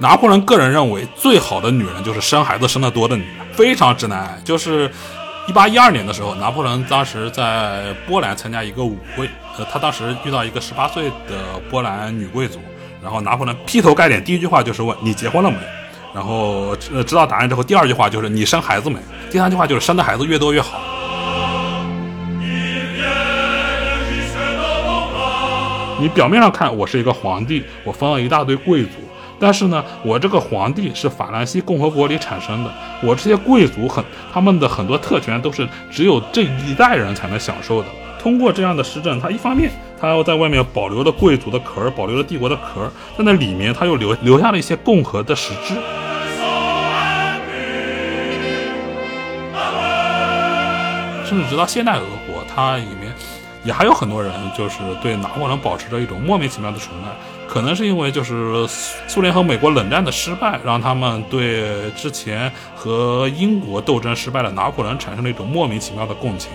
拿破仑个人认为，最好的女人就是生孩子生得多的女人，非常直男癌。就是一八一二年的时候，拿破仑当时在波兰参加一个舞会，呃，他当时遇到一个十八岁的波兰女贵族，然后拿破仑劈头盖脸第一句话就是问你结婚了没？然后呃知道答案之后，第二句话就是你生孩子没？第三句话就是生的孩子越多越好。你表面上看我是一个皇帝，我封了一大堆贵族。但是呢，我这个皇帝是法兰西共和国里产生的，我这些贵族很，他们的很多特权都是只有这一代人才能享受的。通过这样的施政，他一方面他要在外面保留了贵族的壳，保留了帝国的壳，在那里面他又留留下了一些共和的实质。甚至直到现代俄国，它里面也还有很多人就是对拿破仑保持着一种莫名其妙的崇拜。可能是因为就是苏联和美国冷战的失败，让他们对之前和英国斗争失败的拿破仑产生了一种莫名其妙的共情。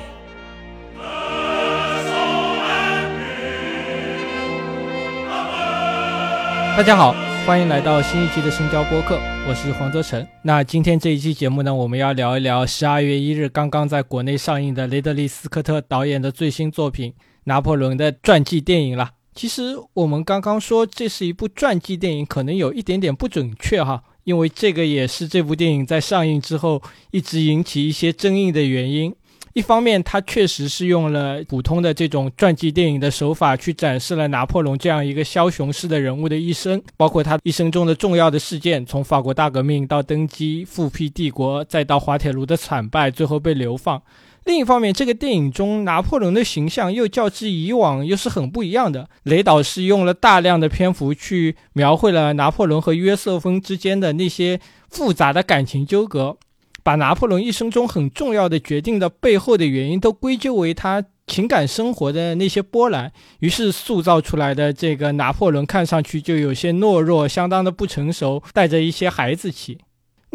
大家好，欢迎来到新一期的新交播客，我是黄泽成。那今天这一期节目呢，我们要聊一聊十二月一日刚刚在国内上映的雷德利·斯科特导演的最新作品《拿破仑》的传记电影了。其实我们刚刚说这是一部传记电影，可能有一点点不准确哈，因为这个也是这部电影在上映之后一直引起一些争议的原因。一方面，它确实是用了普通的这种传记电影的手法去展示了拿破仑这样一个枭雄式的人物的一生，包括他一生中的重要的事件，从法国大革命到登基复辟帝国，再到滑铁卢的惨败，最后被流放。另一方面，这个电影中拿破仑的形象又较之以往又是很不一样的。雷导是用了大量的篇幅去描绘了拿破仑和约瑟芬之间的那些复杂的感情纠葛，把拿破仑一生中很重要的决定的背后的原因都归咎为他情感生活的那些波澜，于是塑造出来的这个拿破仑看上去就有些懦弱，相当的不成熟，带着一些孩子气。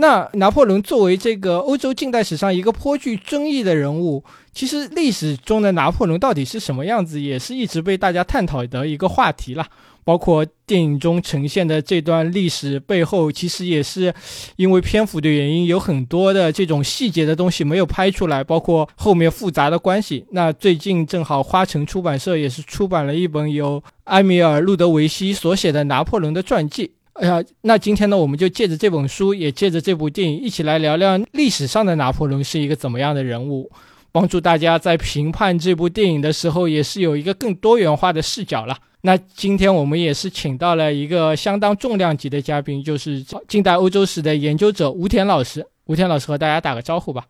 那拿破仑作为这个欧洲近代史上一个颇具争议的人物，其实历史中的拿破仑到底是什么样子，也是一直被大家探讨的一个话题了。包括电影中呈现的这段历史背后，其实也是因为篇幅的原因，有很多的这种细节的东西没有拍出来，包括后面复杂的关系。那最近正好花城出版社也是出版了一本由埃米尔·路德维希所写的拿破仑的传记。哎呀，那今天呢，我们就借着这本书，也借着这部电影，一起来聊聊历史上的拿破仑是一个怎么样的人物，帮助大家在评判这部电影的时候，也是有一个更多元化的视角了。那今天我们也是请到了一个相当重量级的嘉宾，就是近代欧洲史的研究者吴田老师。吴田老师和大家打个招呼吧。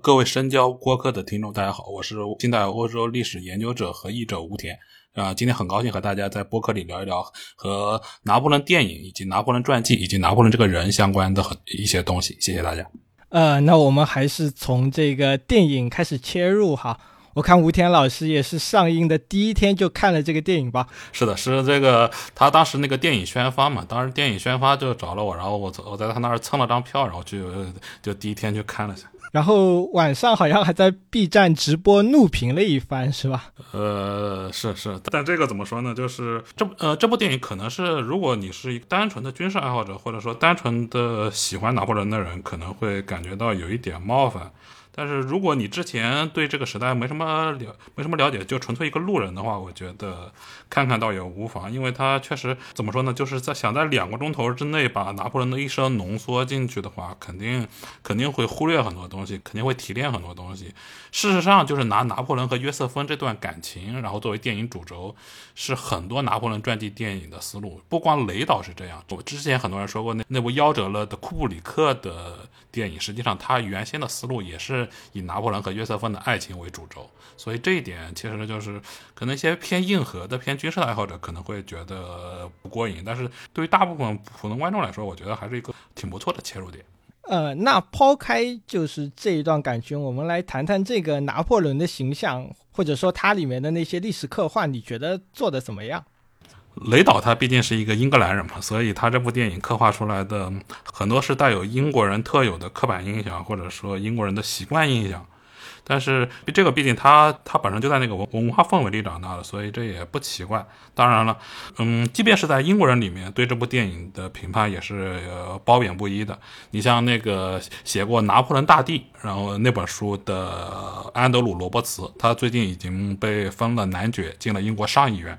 各位深交播客的听众，大家好，我是近代欧洲历史研究者和译者吴田。啊，今天很高兴和大家在播客里聊一聊和拿破仑电影以及拿破仑传记以及拿破仑这个人相关的很一些东西。谢谢大家。呃，那我们还是从这个电影开始切入哈。我看吴天老师也是上映的第一天就看了这个电影吧？是的，是这个他当时那个电影宣发嘛，当时电影宣发就找了我，然后我我在他那儿蹭了张票，然后就就第一天就看了下。然后晚上好像还在 B 站直播怒评了一番，是吧？呃，是是，但这个怎么说呢？就是这呃这部电影可能是，如果你是一个单纯的军事爱好者，或者说单纯的喜欢拿破仑的人，可能会感觉到有一点冒犯。但是如果你之前对这个时代没什么了，没什么了解，就纯粹一个路人的话，我觉得看看倒也无妨，因为他确实怎么说呢，就是在想在两个钟头之内把拿破仑的一生浓缩进去的话，肯定肯定会忽略很多东西，肯定会提炼很多东西。事实上，就是拿拿破仑和约瑟芬这段感情，然后作为电影主轴，是很多拿破仑传记电影的思路。不光雷导是这样，我之前很多人说过，那那部夭折了的库布里克的电影，实际上他原先的思路也是。以拿破仑和约瑟芬的爱情为主轴，所以这一点其实就是可能一些偏硬核的、偏军事的爱好者可能会觉得不过瘾，但是对于大部分普通观众来说，我觉得还是一个挺不错的切入点。呃，那抛开就是这一段感情，我们来谈谈这个拿破仑的形象，或者说它里面的那些历史刻画，你觉得做的怎么样？雷导他毕竟是一个英格兰人嘛，所以他这部电影刻画出来的很多是带有英国人特有的刻板印象，或者说英国人的习惯印象。但是这个毕竟他他本身就在那个文文化氛围里长大的，所以这也不奇怪。当然了，嗯，即便是在英国人里面，对这部电影的评判也是褒贬不一的。你像那个写过《拿破仑大帝》然后那本书的安德鲁·罗伯茨，他最近已经被封了男爵，进了英国上议院。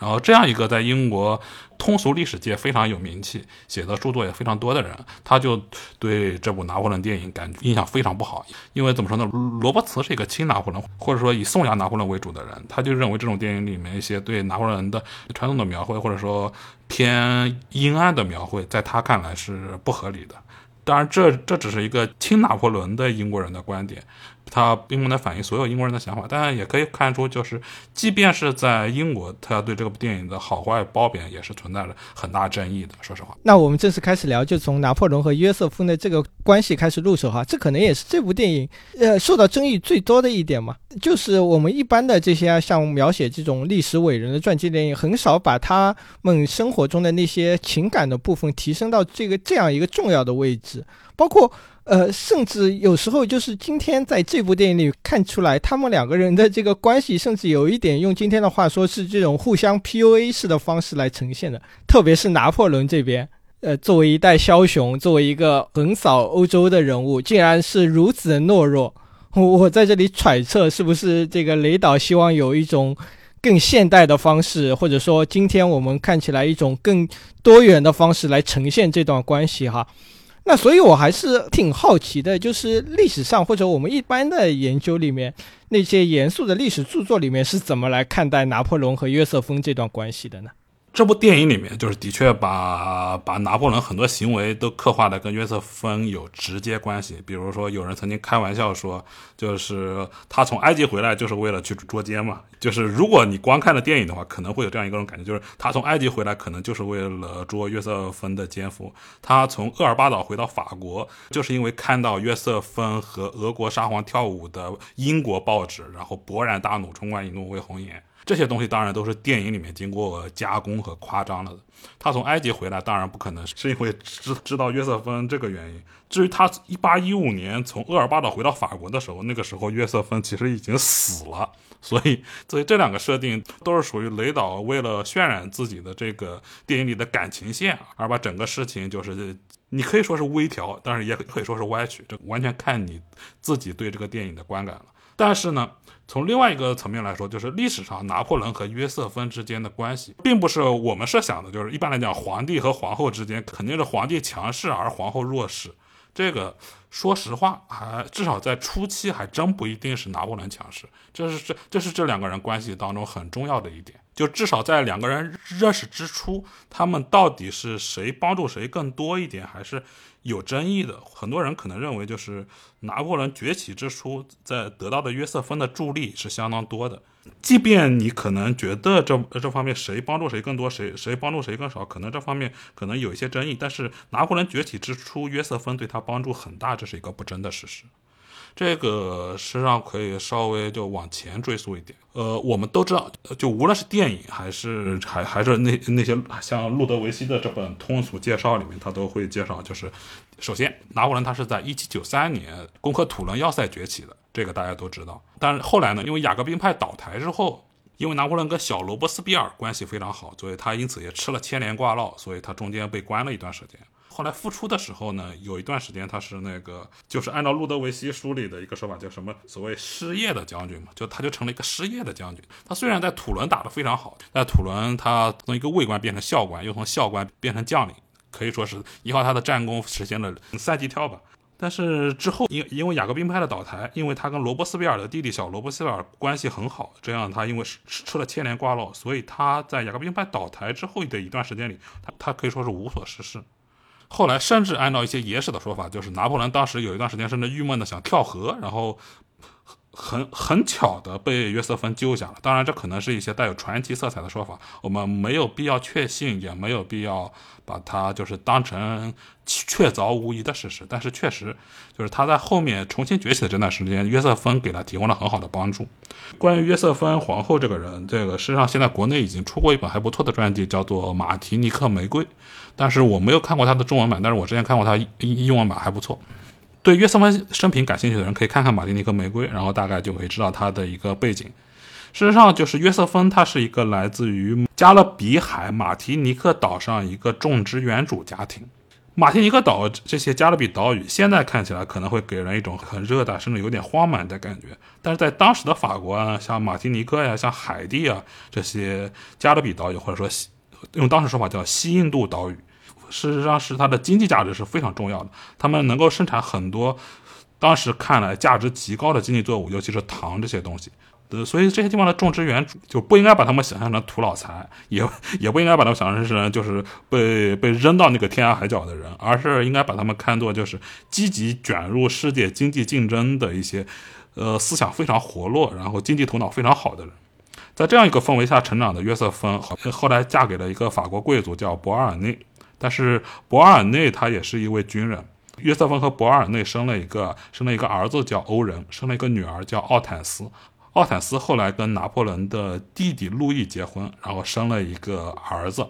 然后这样一个在英国通俗历史界非常有名气、写的著作也非常多的人，他就对这部拿破仑电影感印象非常不好。因为怎么说呢？罗伯茨是一个亲拿破仑，或者说以颂扬拿破仑为主的人，他就认为这种电影里面一些对拿破仑的传统的描绘，或者说偏阴暗的描绘，在他看来是不合理的。当然，这这只是一个亲拿破仑的英国人的观点。他并不能反映所有英国人的想法，但也可以看出，就是即便是在英国，他对这部电影的好坏褒贬也是存在着很大争议的。说实话，那我们正式开始聊，就从拿破仑和约瑟夫的这个关系开始入手哈。这可能也是这部电影呃受到争议最多的一点嘛。就是我们一般的这些像描写这种历史伟人的传记电影，很少把他们生活中的那些情感的部分提升到这个这样一个重要的位置，包括。呃，甚至有时候就是今天在这部电影里看出来，他们两个人的这个关系，甚至有一点用今天的话说是这种互相 PUA 式的方式来呈现的。特别是拿破仑这边，呃，作为一代枭雄，作为一个横扫欧洲的人物，竟然是如此的懦弱。我我在这里揣测，是不是这个雷导希望有一种更现代的方式，或者说今天我们看起来一种更多元的方式来呈现这段关系？哈。那所以，我还是挺好奇的，就是历史上或者我们一般的研究里面，那些严肃的历史著作里面是怎么来看待拿破仑和约瑟芬这段关系的呢？这部电影里面，就是的确把把拿破仑很多行为都刻画的跟约瑟芬有直接关系。比如说，有人曾经开玩笑说，就是他从埃及回来就是为了去捉奸嘛。就是如果你光看了电影的话，可能会有这样一个种感觉，就是他从埃及回来可能就是为了捉约瑟芬的奸夫。他从厄尔巴岛回到法国，就是因为看到约瑟芬和俄国沙皇跳舞的英国报纸，然后勃然大怒，冲冠一怒为红颜。这些东西当然都是电影里面经过加工和夸张了的。他从埃及回来，当然不可能是因为知知道约瑟芬这个原因。至于他一八一五年从厄尔巴岛回到法国的时候，那个时候约瑟芬其实已经死了。所以，所以这两个设定都是属于雷导为了渲染自己的这个电影里的感情线，而把整个事情就是你可以说是微调，但是也可以说是歪曲，这完全看你自己对这个电影的观感了。但是呢。从另外一个层面来说，就是历史上拿破仑和约瑟芬之间的关系，并不是我们设想的，就是一般来讲，皇帝和皇后之间肯定是皇帝强势而皇后弱势。这个说实话，还至少在初期还真不一定是拿破仑强势，这是这这是这两个人关系当中很重要的一点。就至少在两个人认识之初，他们到底是谁帮助谁更多一点，还是？有争议的，很多人可能认为，就是拿破仑崛起之初，在得到的约瑟芬的助力是相当多的。即便你可能觉得这这方面谁帮助谁更多，谁谁帮助谁更少，可能这方面可能有一些争议。但是拿破仑崛起之初，约瑟芬对他帮助很大，这是一个不争的事实。这个实际上可以稍微就往前追溯一点。呃，我们都知道，就无论是电影还是还还是那那些像路德维希的这本通俗介绍里面，他都会介绍，就是首先拿破仑他是在一七九三年攻克土伦要塞崛起的，这个大家都知道。但是后来呢，因为雅各宾派倒台之后，因为拿破仑跟小罗伯斯比尔关系非常好，所以他因此也吃了牵连挂烙，所以他中间被关了一段时间。后来复出的时候呢，有一段时间他是那个，就是按照路德维希书里的一个说法，叫什么所谓失业的将军嘛，就他就成了一个失业的将军。他虽然在土伦打得非常好，在土伦他从一个尉官变成校官，又从校官变成将领，可以说是依靠他的战功实现了三级跳吧。但是之后因因为雅各宾派的倒台，因为他跟罗伯斯比尔的弟弟小罗伯斯比尔关系很好，这样他因为吃吃了牵连挂落，所以他在雅各宾派倒台之后的一段时间里，他他可以说是无所事事。后来，甚至按照一些野史的说法，就是拿破仑当时有一段时间甚至郁闷的想跳河，然后很很巧的被约瑟芬救下了。当然，这可能是一些带有传奇色彩的说法，我们没有必要确信，也没有必要把它就是当成确凿无疑的事实。但是，确实就是他在后面重新崛起的这段时间，约瑟芬给他提供了很好的帮助。关于约瑟芬皇后这个人，这个事实上现在国内已经出过一本还不错的传记，叫做《马提尼克玫瑰》。但是我没有看过他的中文版，但是我之前看过他英英文版还不错。对约瑟芬生平感兴趣的人可以看看《马丁尼克玫瑰》，然后大概就可以知道他的一个背景。事实上，就是约瑟芬，他是一个来自于加勒比海马提尼克岛上一个种植园主家庭。马提尼克岛这些加勒比岛屿，现在看起来可能会给人一种很热带，甚至有点荒蛮的感觉。但是在当时的法国啊，像马提尼克呀、像海地啊这些加勒比岛屿，或者说用当时说法叫西印度岛屿，事实上是它的经济价值是非常重要的。他们能够生产很多当时看来价值极高的经济作物，尤其是糖这些东西。呃，所以这些地方的种植园主就不应该把他们想象成土老财，也也不应该把他们想象成就是被被扔到那个天涯海角的人，而是应该把他们看作就是积极卷入世界经济竞争的一些，呃，思想非常活络，然后经济头脑非常好的人。在这样一个氛围下成长的约瑟芬，后后来嫁给了一个法国贵族叫博尔内，但是博尔内他也是一位军人。约瑟芬和博尔内生了一个生了一个儿子叫欧仁，生了一个女儿叫奥坦斯。奥坦斯后来跟拿破仑的弟弟路易结婚，然后生了一个儿子，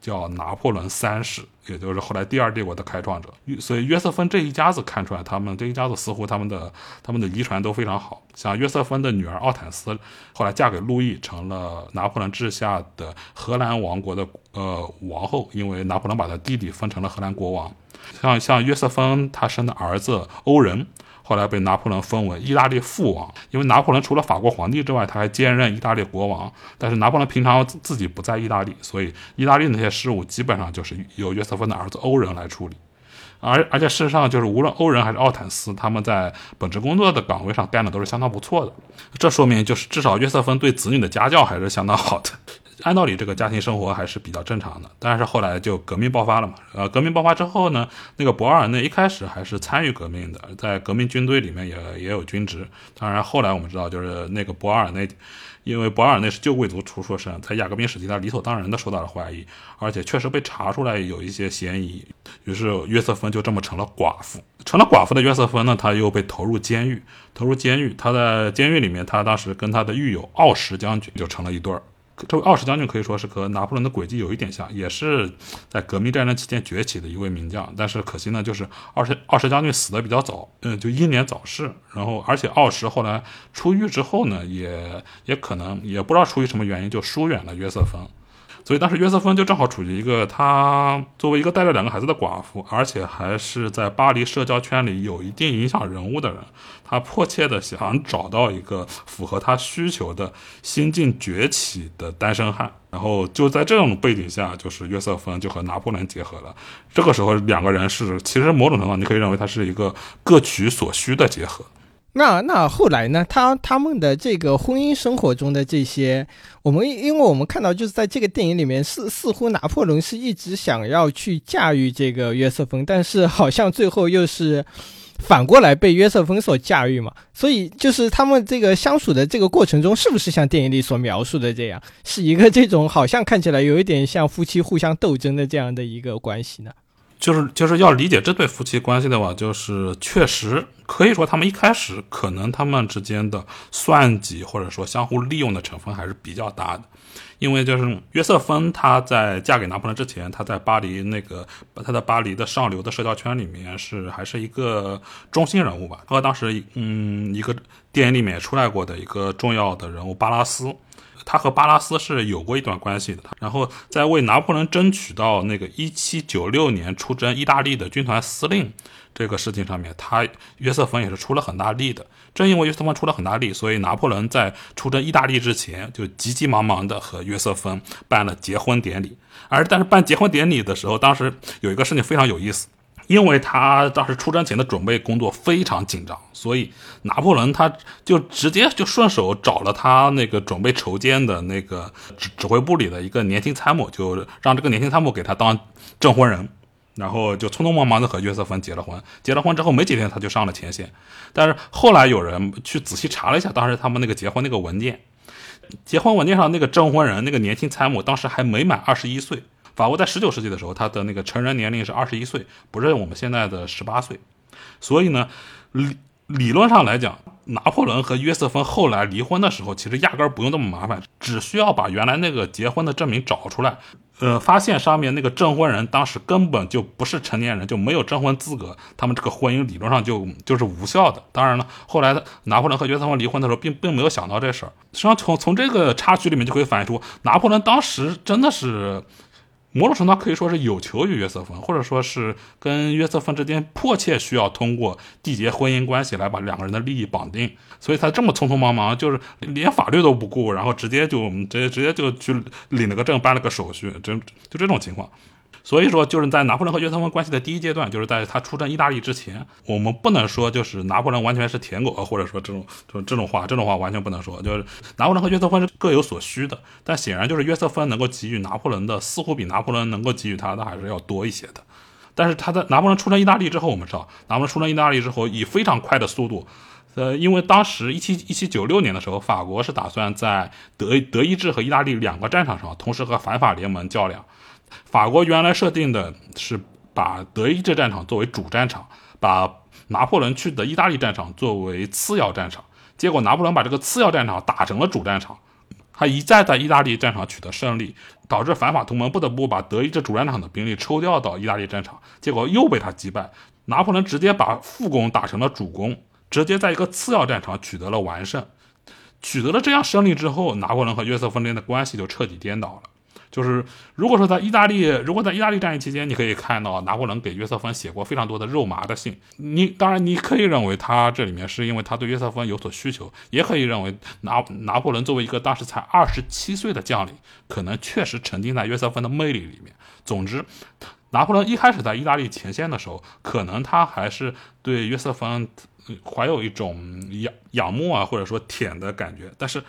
叫拿破仑三世，也就是后来第二帝国的开创者。所以约瑟芬这一家子看出来，他们这一家子似乎他们的他们的遗传都非常好。像约瑟芬的女儿奥坦斯，后来嫁给路易，成了拿破仑治下的荷兰王国的呃王后，因为拿破仑把他弟弟分成了荷兰国王。像像约瑟芬他生的儿子欧仁。后来被拿破仑封为意大利父王，因为拿破仑除了法国皇帝之外，他还兼任意大利国王。但是拿破仑平常自己不在意大利，所以意大利那些事务基本上就是由约瑟芬的儿子欧仁来处理。而而且事实上，就是无论欧仁还是奥坦斯，他们在本职工作的岗位上干的都是相当不错的。这说明就是至少约瑟芬对子女的家教还是相当好的。按道理，这个家庭生活还是比较正常的，但是后来就革命爆发了嘛。呃，革命爆发之后呢，那个博尔内一开始还是参与革命的，在革命军队里面也也有军职。当然，后来我们知道，就是那个博尔内，因为博尔内是旧贵族出身，在雅各宾时期他理所当然的受到了怀疑，而且确实被查出来有一些嫌疑。于是约瑟芬就这么成了寡妇。成了寡妇的约瑟芬呢，他又被投入监狱，投入监狱。他在监狱里面，他当时跟他的狱友奥什将军就成了一对儿。这位奥什将军可以说是和拿破仑的轨迹有一点像，也是在革命战争期间崛起的一位名将。但是可惜呢，就是奥什奥什将军死的比较早，嗯，就英年早逝。然后，而且奥什后来出狱之后呢，也也可能也不知道出于什么原因就疏远了约瑟芬。所以当时约瑟芬就正好处于一个她作为一个带着两个孩子的寡妇，而且还是在巴黎社交圈里有一定影响人物的人，她迫切的想找到一个符合她需求的新晋崛起的单身汉。然后就在这种背景下，就是约瑟芬就和拿破仑结合了。这个时候两个人是其实某种程度上你可以认为他是一个各取所需的结合。那那后来呢？他他们的这个婚姻生活中的这些，我们因为我们看到就是在这个电影里面，似似乎拿破仑是一直想要去驾驭这个约瑟芬，但是好像最后又是反过来被约瑟芬所驾驭嘛。所以就是他们这个相处的这个过程中，是不是像电影里所描述的这样，是一个这种好像看起来有一点像夫妻互相斗争的这样的一个关系呢？就是就是要理解这对夫妻关系的话，就是确实可以说他们一开始可能他们之间的算计或者说相互利用的成分还是比较大的，因为就是约瑟芬她在嫁给拿破仑之前，她在巴黎那个她在巴黎的上流的社交圈里面是还是一个中心人物吧，和当时嗯一个电影里面出来过的一个重要的人物巴拉斯。他和巴拉斯是有过一段关系的，然后在为拿破仑争取到那个一七九六年出征意大利的军团司令这个事情上面，他约瑟芬也是出了很大力的。正因为约瑟芬出了很大力，所以拿破仑在出征意大利之前就急急忙忙的和约瑟芬办了结婚典礼。而但是办结婚典礼的时候，当时有一个事情非常有意思。因为他当时出征前的准备工作非常紧张，所以拿破仑他就直接就顺手找了他那个准备筹建的那个指指挥部里的一个年轻参谋，就让这个年轻参谋给他当证婚人，然后就匆匆忙忙的和约瑟芬结了婚。结了婚之后没几天他就上了前线，但是后来有人去仔细查了一下，当时他们那个结婚那个文件，结婚文件上那个证婚人那个年轻参谋当时还没满二十一岁。法国在十九世纪的时候，他的那个成人年龄是二十一岁，不是我们现在的十八岁。所以呢，理理论上来讲，拿破仑和约瑟芬后来离婚的时候，其实压根儿不用这么麻烦，只需要把原来那个结婚的证明找出来，呃，发现上面那个证婚人当时根本就不是成年人，就没有证婚资格，他们这个婚姻理论上就就是无效的。当然了，后来拿破仑和约瑟芬离婚的时候，并并没有想到这事儿。实际上，从从这个插曲里面就可以反映出，拿破仑当时真的是。某种程度可以说是有求于约瑟芬，或者说是跟约瑟芬之间迫切需要通过缔结婚姻关系来把两个人的利益绑定，所以他这么匆匆忙忙，就是连法律都不顾，然后直接就直接直接就去领了个证，办了个手续，就就这种情况。所以说，就是在拿破仑和约瑟芬关系的第一阶段，就是在他出征意大利之前，我们不能说就是拿破仑完全是舔狗，或者说这种就这种话，这种话完全不能说。就是拿破仑和约瑟芬是各有所需的，但显然就是约瑟芬能够给予拿破仑的，似乎比拿破仑能够给予他的还是要多一些的。但是他在拿破仑出征意大利之后，我们知道，拿破仑出征意大利之后，以非常快的速度，呃，因为当时一七一七九六年的时候，法国是打算在德德意志和意大利两个战场上同时和反法联盟较量。法国原来设定的是把德意志战场作为主战场，把拿破仑去的意大利战场作为次要战场。结果拿破仑把这个次要战场打成了主战场，他一再在意大利战场取得胜利，导致反法同盟不得不把德意志主战场的兵力抽调到意大利战场，结果又被他击败。拿破仑直接把副攻打成了主攻，直接在一个次要战场取得了完胜。取得了这样胜利之后，拿破仑和约瑟芬林的关系就彻底颠倒了。就是如果说在意大利，如果在意大利战役期间，你可以看到拿破仑给约瑟芬写过非常多的肉麻的信。你当然你可以认为他这里面是因为他对约瑟芬有所需求，也可以认为拿拿破仑作为一个当时才二十七岁的将领，可能确实沉浸在约瑟芬的魅力里面。总之，拿破仑一开始在意大利前线的时候，可能他还是对约瑟芬怀有一种仰仰慕啊，或者说舔的感觉，但是。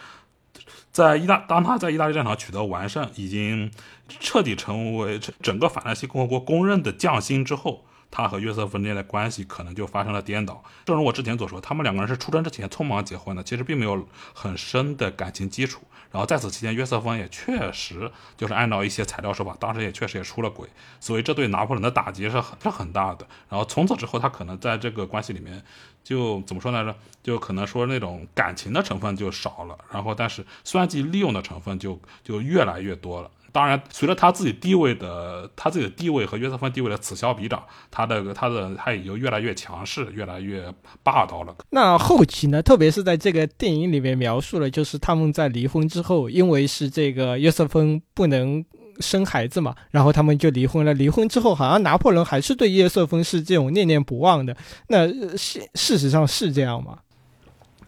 在意大，当他在意大利战场取得完胜，已经彻底成为整个法兰西共和国公认的将星之后，他和约瑟芬之间的关系可能就发生了颠倒。正如我之前所说，他们两个人是出征之前匆忙结婚的，其实并没有很深的感情基础。然后在此期间，约瑟芬也确实就是按照一些材料说法，当时也确实也出了轨，所以这对拿破仑的打击是很是很大的。然后从此之后，他可能在这个关系里面。就怎么说来着？就可能说那种感情的成分就少了，然后但是算计利用的成分就就越来越多了。当然，随着他自己地位的他自己的地位和约瑟芬地位的此消彼长，他的他的他也就越来越强势，越来越霸道了。那后期呢？特别是在这个电影里面描述了，就是他们在离婚之后，因为是这个约瑟芬不能。生孩子嘛，然后他们就离婚了。离婚之后，好像拿破仑还是对约瑟芬是这种念念不忘的。那事事实上是这样吗？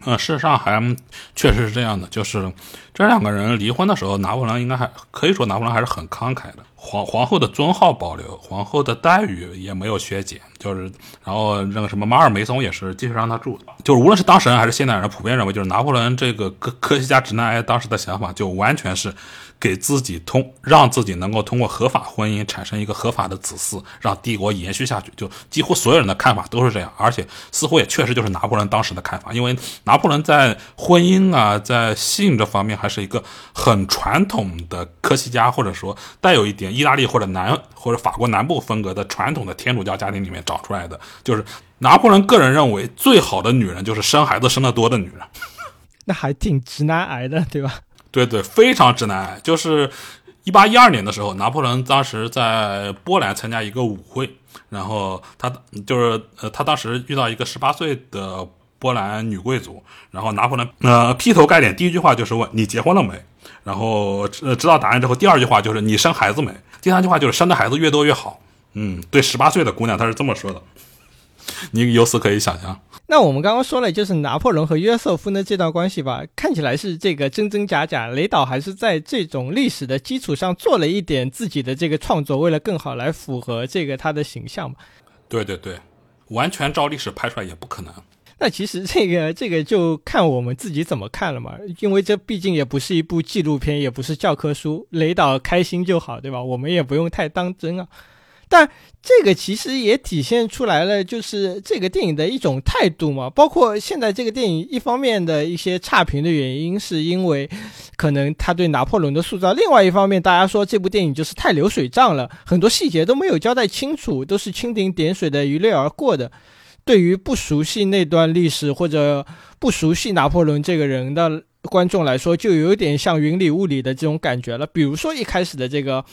呃，事实上还确实是这样的，就是这两个人离婚的时候，拿破仑应该还可以说拿破仑还是很慷慨的。皇皇后的尊号保留，皇后的待遇也没有削减，就是然后那个什么马尔梅松也是继续让他住。就是无论是当事人还是现代人，普遍认为就是拿破仑这个科科学家直男癌当时的想法就完全是。给自己通，让自己能够通过合法婚姻产生一个合法的子嗣，让帝国延续下去。就几乎所有人的看法都是这样，而且似乎也确实就是拿破仑当时的看法。因为拿破仑在婚姻啊，在性这方面还是一个很传统的科西嘉，或者说带有一点意大利或者南或者法国南部风格的传统的天主教家庭里面长出来的。就是拿破仑个人认为，最好的女人就是生孩子生得多的女人。那还挺直男癌的，对吧？对对，非常直男癌。就是一八一二年的时候，拿破仑当时在波兰参加一个舞会，然后他就是呃，他当时遇到一个十八岁的波兰女贵族，然后拿破仑呃劈头盖脸第一句话就是问你结婚了没？然后呃知道答案之后，第二句话就是你生孩子没？第三句话就是生的孩子越多越好。嗯，对，十八岁的姑娘她是这么说的。你由此可以想象，那我们刚刚说了，就是拿破仑和约瑟夫的这段关系吧，看起来是这个真真假假。雷导还是在这种历史的基础上做了一点自己的这个创作，为了更好来符合这个他的形象嘛。对对对，完全照历史拍出来也不可能。那其实这个这个就看我们自己怎么看了嘛，因为这毕竟也不是一部纪录片，也不是教科书，雷导开心就好，对吧？我们也不用太当真啊。但这个其实也体现出来了，就是这个电影的一种态度嘛。包括现在这个电影一方面的一些差评的原因，是因为可能他对拿破仑的塑造；另外一方面，大家说这部电影就是太流水账了，很多细节都没有交代清楚，都是蜻蜓点水的一掠而过的。对于不熟悉那段历史或者不熟悉拿破仑这个人的观众来说，就有点像云里雾里的这种感觉了。比如说一开始的这个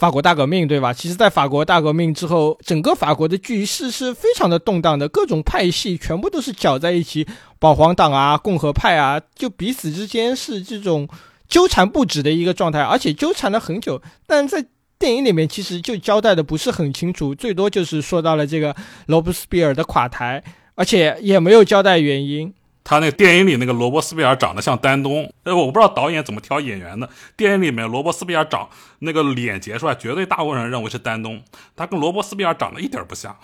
法国大革命，对吧？其实，在法国大革命之后，整个法国的局势是非常的动荡的，各种派系全部都是搅在一起，保皇党啊、共和派啊，就彼此之间是这种纠缠不止的一个状态，而且纠缠了很久。但在电影里面其实就交代的不是很清楚，最多就是说到了这个罗伯斯庇尔的垮台，而且也没有交代原因。他那个电影里那个罗伯斯庇尔长得像丹东，呃，我不知道导演怎么挑演员的。电影里面罗伯斯庇尔长那个脸截出来，绝对大部分人认为是丹东，他跟罗伯斯庇尔长得一点不像。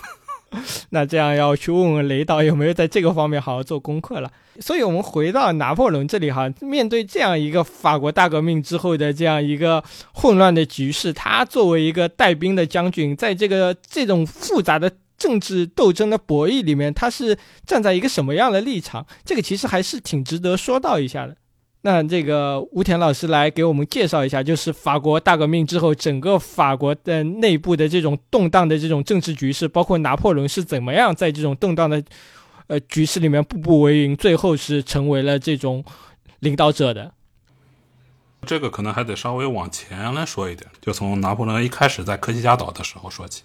那这样要去问问雷导有没有在这个方面好好做功课了。所以，我们回到拿破仑这里哈，面对这样一个法国大革命之后的这样一个混乱的局势，他作为一个带兵的将军，在这个这种复杂的政治斗争的博弈里面，他是站在一个什么样的立场？这个其实还是挺值得说到一下的。那这个吴田老师来给我们介绍一下，就是法国大革命之后，整个法国的内部的这种动荡的这种政治局势，包括拿破仑是怎么样在这种动荡的呃局势里面步步为营，最后是成为了这种领导者的。这个可能还得稍微往前来说一点，就从拿破仑一开始在科西嘉岛的时候说起。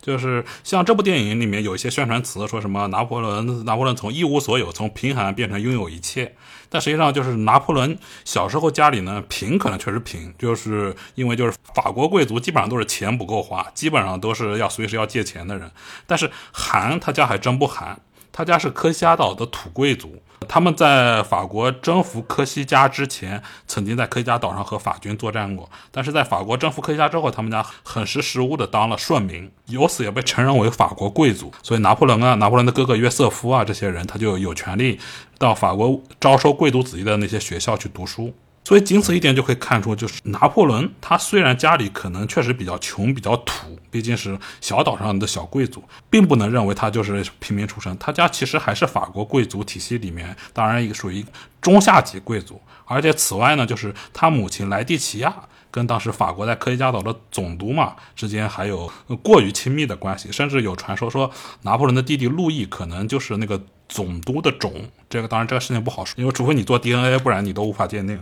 就是像这部电影里面有一些宣传词，说什么拿破仑，拿破仑从一无所有，从贫寒变成拥有一切。但实际上，就是拿破仑小时候家里呢贫，可能确实贫，就是因为就是法国贵族基本上都是钱不够花，基本上都是要随时要借钱的人。但是寒，他家还真不寒，他家是科西嘉岛的土贵族。他们在法国征服科西嘉之前，曾经在科西嘉岛上和法军作战过。但是在法国征服科西嘉之后，他们家很识时务的当了顺民，由此也被承认为法国贵族。所以拿破仑啊，拿破仑的哥哥约瑟夫啊，这些人他就有权利到法国招收贵族子弟的那些学校去读书。所以仅此一点就可以看出，就是拿破仑他虽然家里可能确实比较穷、比较土，毕竟是小岛上的小贵族，并不能认为他就是平民出身。他家其实还是法国贵族体系里面，当然也属于中下级贵族。而且此外呢，就是他母亲莱蒂奇亚跟当时法国在科西嘉岛的总督嘛之间还有过于亲密的关系，甚至有传说说拿破仑的弟弟路易可能就是那个总督的种。这个当然这个事情不好说，因为除非你做 DNA，不然你都无法鉴定。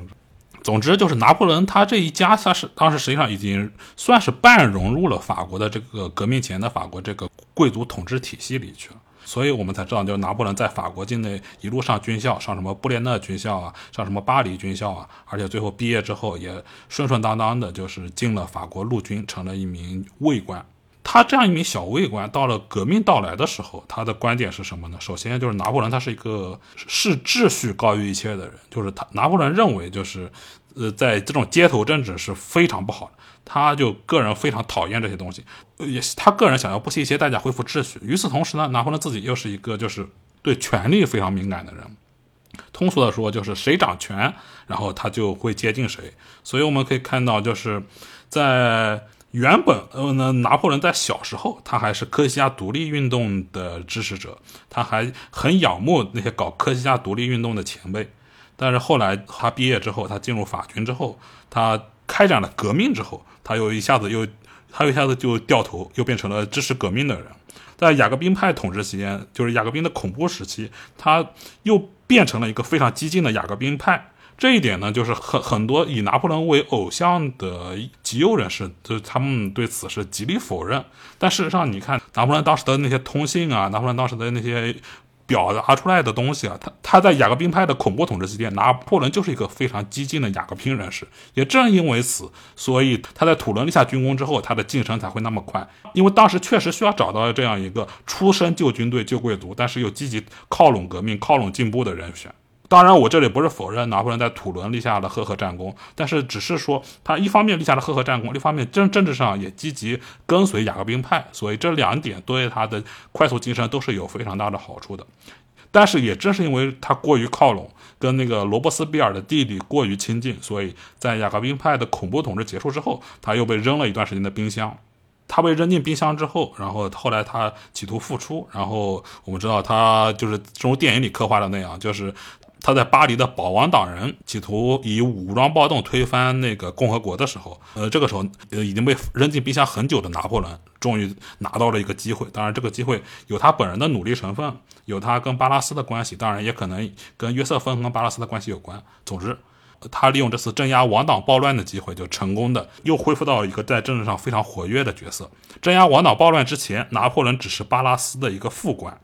总之就是拿破仑他这一家，他是当时实际上已经算是半融入了法国的这个革命前的法国这个贵族统治体系里去了，所以我们才知道，就拿破仑在法国境内一路上军校，上什么布列讷军校啊，上什么巴黎军校啊，而且最后毕业之后也顺顺当当的，就是进了法国陆军，成了一名尉官。他这样一名小尉官，到了革命到来的时候，他的观点是什么呢？首先就是拿破仑他是一个视秩序高于一切的人，就是他拿破仑认为就是，呃，在这种街头政治是非常不好的，他就个人非常讨厌这些东西，也他个人想要不惜一切代价恢复秩序。与此同时呢，拿破仑自己又是一个就是对权力非常敏感的人，通俗的说就是谁掌权，然后他就会接近谁。所以我们可以看到就是在。原本，呃，呢，拿破仑在小时候，他还是科西嘉独立运动的支持者，他还很仰慕那些搞科西嘉独立运动的前辈。但是后来他毕业之后，他进入法军之后，他开展了革命之后，他又一下子又，他又一下子就掉头，又变成了支持革命的人。在雅各宾派统治期间，就是雅各宾的恐怖时期，他又变成了一个非常激进的雅各宾派。这一点呢，就是很很多以拿破仑为偶像的极右人士，就是他们对此是极力否认。但事实上，你看拿破仑当时的那些通信啊，拿破仑当时的那些表达出来的东西啊，他他在雅各宾派的恐怖统治期间，拿破仑就是一个非常激进的雅各宾人士。也正因为此，所以他在土伦立下军功之后，他的晋升才会那么快。因为当时确实需要找到这样一个出身旧军队、旧贵族，但是又积极靠拢革命、靠拢进步的人选。当然，我这里不是否认拿破仑在土伦立下了赫赫战功，但是只是说他一方面立下了赫赫战功，另一方面政政治上也积极跟随雅各宾派，所以这两点对他的快速晋升都是有非常大的好处的。但是也正是因为他过于靠拢，跟那个罗伯斯比尔的弟弟过于亲近，所以在雅各宾派的恐怖统治结束之后，他又被扔了一段时间的冰箱。他被扔进冰箱之后，然后后来他企图复出，然后我们知道他就是正如电影里刻画的那样，就是。他在巴黎的保王党人企图以武装暴动推翻那个共和国的时候，呃，这个时候呃已经被扔进冰箱很久的拿破仑，终于拿到了一个机会。当然，这个机会有他本人的努力成分，有他跟巴拉斯的关系，当然也可能跟约瑟芬跟巴拉斯的关系有关。总之，他利用这次镇压王党暴乱的机会，就成功的又恢复到一个在政治上非常活跃的角色。镇压王党暴乱之前，拿破仑只是巴拉斯的一个副官。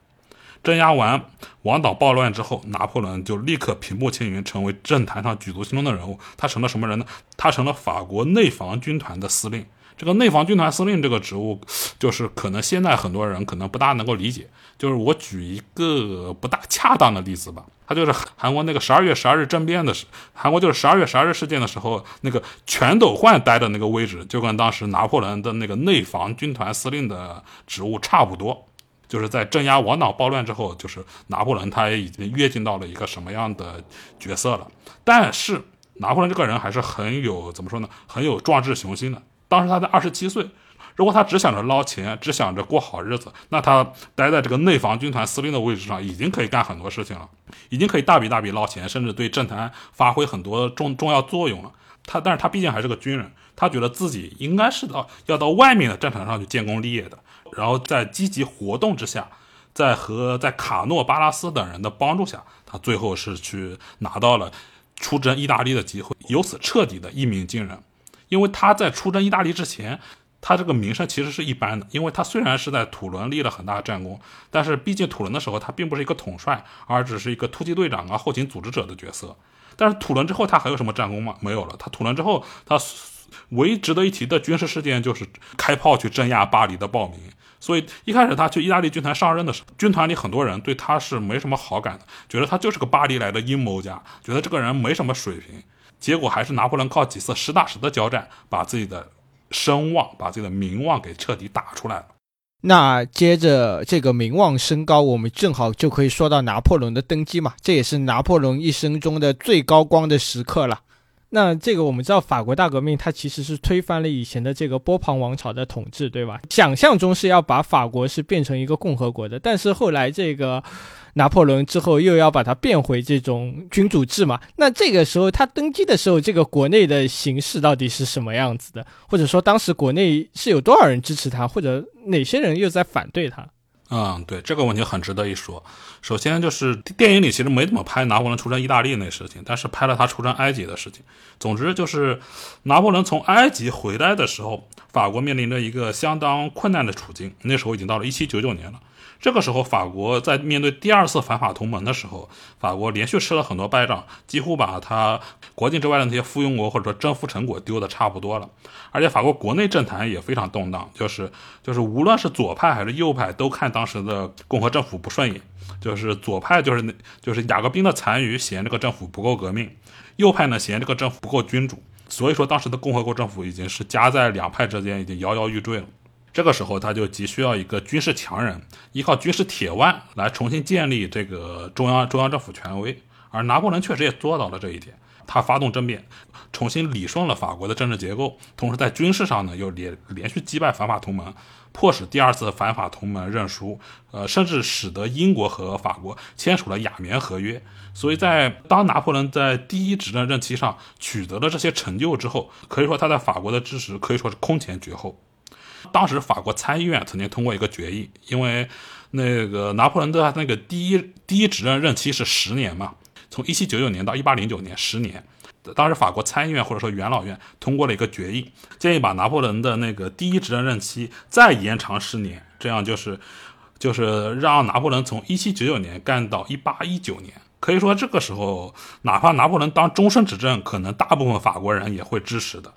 镇压完王导暴乱之后，拿破仑就立刻平步青云，成为政坛上举足轻重的人物。他成了什么人呢？他成了法国内防军团的司令。这个内防军团司令这个职务，就是可能现在很多人可能不大能够理解。就是我举一个不大恰当的例子吧，他就是韩国那个十二月十二日政变的时，韩国就是十二月十二日事件的时候，那个全斗焕待的那个位置，就跟当时拿破仑的那个内防军团司令的职务差不多。就是在镇压王党暴乱之后，就是拿破仑他也已经跃进到了一个什么样的角色了。但是拿破仑这个人还是很有怎么说呢？很有壮志雄心的。当时他在二十七岁，如果他只想着捞钱，只想着过好日子，那他待在这个内防军团司令的位置上，已经可以干很多事情了，已经可以大笔大笔捞钱，甚至对政坛发挥很多重重要作用了。他，但是他毕竟还是个军人，他觉得自己应该是到要到外面的战场上去建功立业的。然后在积极活动之下，在和在卡诺巴拉斯等人的帮助下，他最后是去拿到了出征意大利的机会，由此彻底的一鸣惊人。因为他在出征意大利之前，他这个名声其实是一般的。因为他虽然是在土伦立了很大的战功，但是毕竟土伦的时候他并不是一个统帅，而只是一个突击队长啊、后勤组织者的角色。但是土伦之后他还有什么战功吗？没有了。他土伦之后，他唯一值得一提的军事事件就是开炮去镇压巴黎的暴民。所以一开始他去意大利军团上任的时候，军团里很多人对他是没什么好感的，觉得他就是个巴黎来的阴谋家，觉得这个人没什么水平。结果还是拿破仑靠几次实打实的交战，把自己的声望、把自己的名望给彻底打出来了。那接着这个名望升高，我们正好就可以说到拿破仑的登基嘛，这也是拿破仑一生中的最高光的时刻了。那这个我们知道，法国大革命它其实是推翻了以前的这个波旁王朝的统治，对吧？想象中是要把法国是变成一个共和国的，但是后来这个拿破仑之后又要把它变回这种君主制嘛。那这个时候他登基的时候，这个国内的形势到底是什么样子的？或者说当时国内是有多少人支持他，或者哪些人又在反对他？嗯，对这个问题很值得一说。首先就是电影里其实没怎么拍拿破仑出征意大利那事情，但是拍了他出征埃及的事情。总之就是拿破仑从埃及回来的时候，法国面临着一个相当困难的处境。那时候已经到了一七九九年了。这个时候，法国在面对第二次反法同盟的时候，法国连续吃了很多败仗，几乎把他国境之外的那些附庸国或者说征服成果丢的差不多了。而且法国国内政坛也非常动荡，就是就是无论是左派还是右派，都看当时的共和政府不顺眼。就是左派就是那就是雅各宾的残余，嫌这个政府不够革命；右派呢嫌这个政府不够君主。所以说，当时的共和国政府已经是夹在两派之间，已经摇摇欲坠了。这个时候，他就急需要一个军事强人，依靠军事铁腕来重新建立这个中央中央政府权威。而拿破仑确实也做到了这一点，他发动政变，重新理顺了法国的政治结构，同时在军事上呢又连连续击败反法同盟，迫使第二次反法同盟认输，呃，甚至使得英国和法国签署了雅棉合约。所以在当拿破仑在第一执政任期上取得了这些成就之后，可以说他在法国的支持可以说是空前绝后。当时法国参议院曾经通过一个决议，因为那个拿破仑的那个第一第一执政任期是十年嘛，从一七九九年到一八零九年十年。当时法国参议院或者说元老院通过了一个决议，建议把拿破仑的那个第一执政任期再延长十年，这样就是就是让拿破仑从一七九九年干到一八一九年。可以说这个时候，哪怕拿破仑当终身执政，可能大部分法国人也会支持的。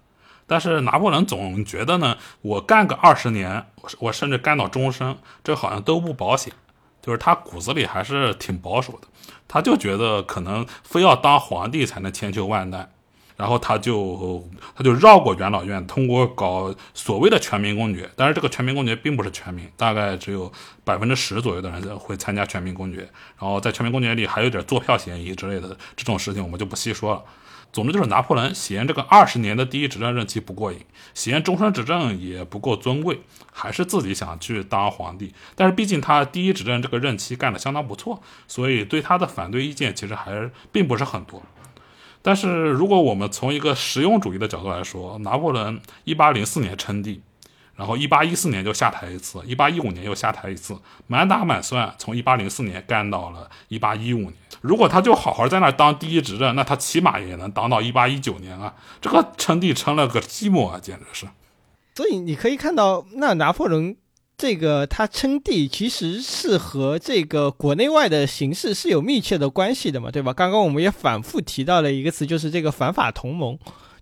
但是拿破仑总觉得呢，我干个二十年，我甚至干到终身，这好像都不保险。就是他骨子里还是挺保守的，他就觉得可能非要当皇帝才能千秋万代。然后他就他就绕过元老院，通过搞所谓的全民公决，但是这个全民公决并不是全民，大概只有百分之十左右的人会参加全民公决，然后在全民公决里还有点坐票嫌疑之类的这种事情，我们就不细说了。总之就是拿破仑嫌这个二十年的第一执政任期不过瘾，嫌终身执政也不够尊贵，还是自己想去当皇帝。但是毕竟他第一执政这个任期干的相当不错，所以对他的反对意见其实还并不是很多。但是如果我们从一个实用主义的角度来说，拿破仑一八零四年称帝，然后一八一四年就下台一次，一八一五年又下台一次，满打满算从一八零四年干到了一八一五年。如果他就好好在那当第一执政，那他起码也能当到一八一九年啊！这个称帝成了个寂寞啊，简直是。所以你可以看到，那拿破仑这个他称帝，其实是和这个国内外的形势是有密切的关系的嘛，对吧？刚刚我们也反复提到了一个词，就是这个反法同盟，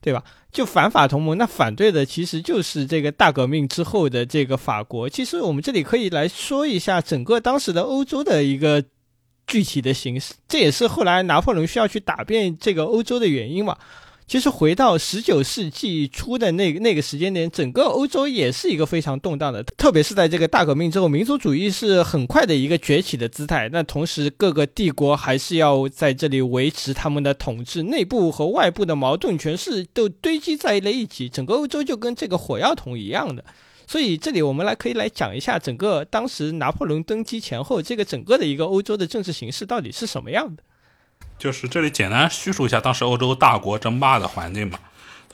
对吧？就反法同盟，那反对的其实就是这个大革命之后的这个法国。其实我们这里可以来说一下整个当时的欧洲的一个。具体的形式，这也是后来拿破仑需要去打遍这个欧洲的原因嘛。其实回到十九世纪初的那那个时间点，整个欧洲也是一个非常动荡的，特别是在这个大革命之后，民族主义是很快的一个崛起的姿态。那同时，各个帝国还是要在这里维持他们的统治，内部和外部的矛盾全是都堆积在了一起，整个欧洲就跟这个火药桶一样的。所以这里我们来可以来讲一下整个当时拿破仑登基前后这个整个的一个欧洲的政治形势到底是什么样的。就是这里简单叙述一下当时欧洲大国争霸的环境吧。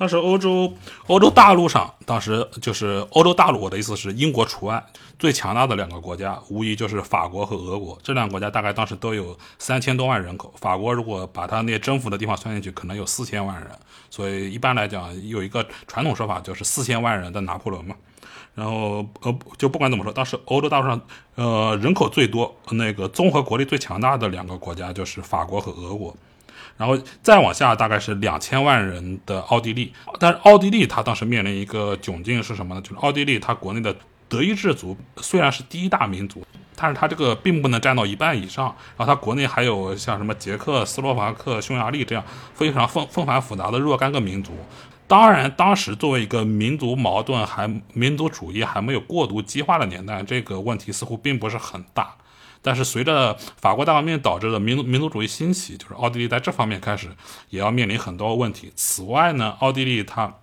当时欧洲欧洲大陆上，当时就是欧洲大陆，我的意思是英国除外，最强大的两个国家无疑就是法国和俄国。这两个国家大概当时都有三千多万人口，法国如果把它那些征服的地方算进去，可能有四千万人。所以一般来讲，有一个传统说法就是四千万人的拿破仑嘛。然后呃，就不管怎么说，当时欧洲大陆上，呃，人口最多、那个综合国力最强大的两个国家就是法国和俄国。然后再往下，大概是两千万人的奥地利。但是奥地利它当时面临一个窘境是什么呢？就是奥地利它国内的德意志族虽然是第一大民族，但是它这个并不能占到一半以上。然后它国内还有像什么捷克斯洛伐克、匈牙利这样非常纷纷繁复杂的若干个民族。当然，当时作为一个民族矛盾还民族主义还没有过度激化的年代，这个问题似乎并不是很大。但是随着法国大革命导致的民族民族主义兴起，就是奥地利在这方面开始也要面临很多问题。此外呢，奥地利它。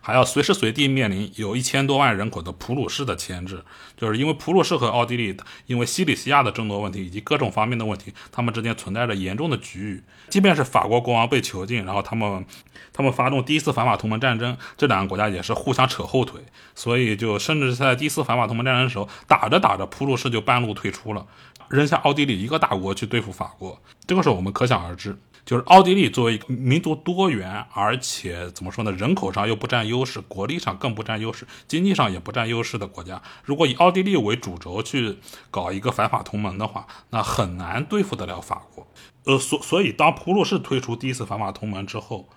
还要随时随地面临有一千多万人口的普鲁士的牵制，就是因为普鲁士和奥地利因为西里西亚的争夺问题以及各种方面的问题，他们之间存在着严重的局域。即便是法国国王被囚禁，然后他们他们发动第一次反法同盟战争，这两个国家也是互相扯后腿，所以就甚至在第一次反法同盟战争的时候，打着打着普鲁士就半路退出了，扔下奥地利一个大国去对付法国。这个时候我们可想而知。就是奥地利作为一个民族多元，而且怎么说呢，人口上又不占优势，国力上更不占优势，经济上也不占优势的国家，如果以奥地利为主轴去搞一个反法同盟的话，那很难对付得了法国。呃，所所以当普鲁士推出第一次反法同盟之后。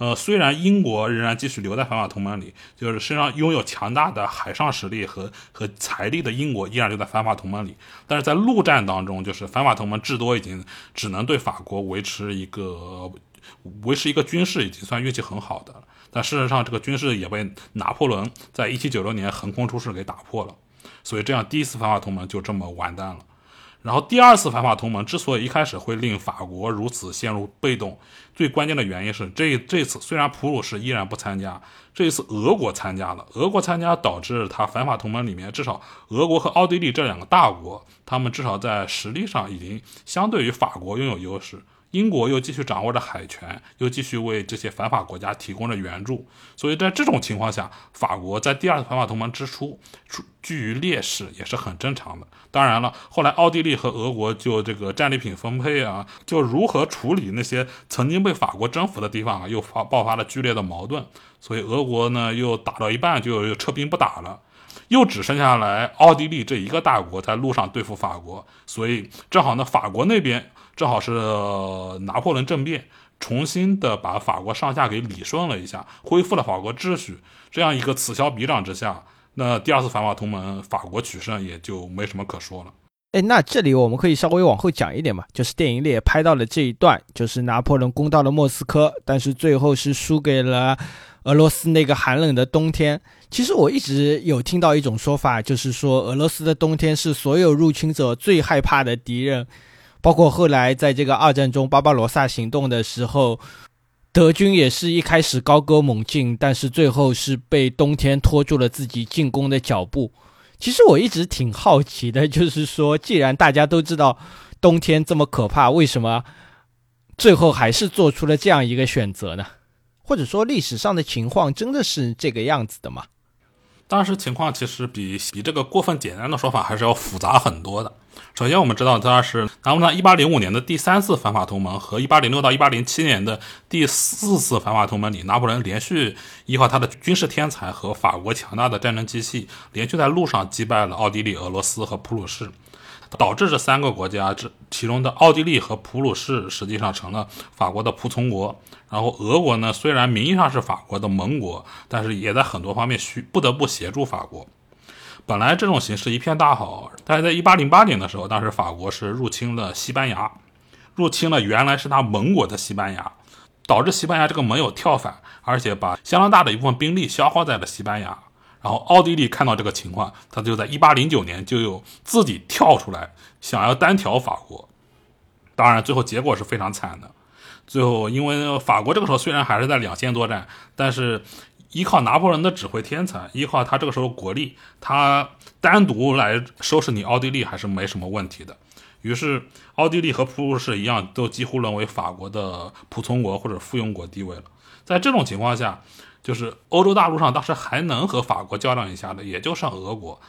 呃，虽然英国仍然继续留在反法同盟里，就是身上拥有强大的海上实力和和财力的英国依然留在反法同盟里，但是在陆战当中，就是反法同盟至多已经只能对法国维持一个维持一个军事，已经算运气很好的了。但事实上，这个军事也被拿破仑在一七九六年横空出世给打破了，所以这样第一次反法同盟就这么完蛋了。然后第二次反法同盟之所以一开始会令法国如此陷入被动，最关键的原因是这这次虽然普鲁士依然不参加，这一次俄国参加了，俄国参加导致他反法同盟里面至少俄国和奥地利这两个大国，他们至少在实力上已经相对于法国拥有优势。英国又继续掌握着海权，又继续为这些反法国家提供了援助，所以在这种情况下，法国在第二次反法同盟之初处居于劣势也是很正常的。当然了，后来奥地利和俄国就这个战利品分配啊，就如何处理那些曾经被法国征服的地方啊，又发爆发了剧烈的矛盾，所以俄国呢又打到一半就又撤兵不打了，又只剩下来奥地利这一个大国在路上对付法国，所以正好呢，法国那边。正好是拿破仑政变，重新的把法国上下给理顺了一下，恢复了法国秩序。这样一个此消彼长之下，那第二次反法同盟法国取胜也就没什么可说了。哎，那这里我们可以稍微往后讲一点嘛，就是电影里也拍到了这一段，就是拿破仑攻到了莫斯科，但是最后是输给了俄罗斯那个寒冷的冬天。其实我一直有听到一种说法，就是说俄罗斯的冬天是所有入侵者最害怕的敌人，包括后来在这个二战中巴巴罗萨行动的时候，德军也是一开始高歌猛进，但是最后是被冬天拖住了自己进攻的脚步。其实我一直挺好奇的，就是说，既然大家都知道冬天这么可怕，为什么最后还是做出了这样一个选择呢？或者说，历史上的情况真的是这个样子的吗？当时情况其实比比这个过分简单的说法还是要复杂很多的。首先，我们知道他是拿破仑一八零五年的第三次反法同盟和一八零六到一八零七年的第四次反法同盟里，拿破仑连续依靠他的军事天才和法国强大的战争机器，连续在路上击败了奥地利、俄罗斯和普鲁士。导致这三个国家，这其中的奥地利和普鲁士实际上成了法国的仆从国。然后俄国呢，虽然名义上是法国的盟国，但是也在很多方面需不得不协助法国。本来这种形势一片大好，但是在1808年的时候，当时法国是入侵了西班牙，入侵了原来是他盟国的西班牙，导致西班牙这个盟友跳反，而且把相当大的一部分兵力消耗在了西班牙。然后奥地利看到这个情况，他就在一八零九年就有自己跳出来，想要单挑法国。当然，最后结果是非常惨的。最后，因为法国这个时候虽然还是在两线作战，但是依靠拿破仑的指挥天才，依靠他这个时候国力，他单独来收拾你奥地利还是没什么问题的。于是，奥地利和普鲁士一样，都几乎沦为法国的仆从国或者附庸国地位了。在这种情况下，就是欧洲大陆上当时还能和法国较量一下的，也就剩俄国。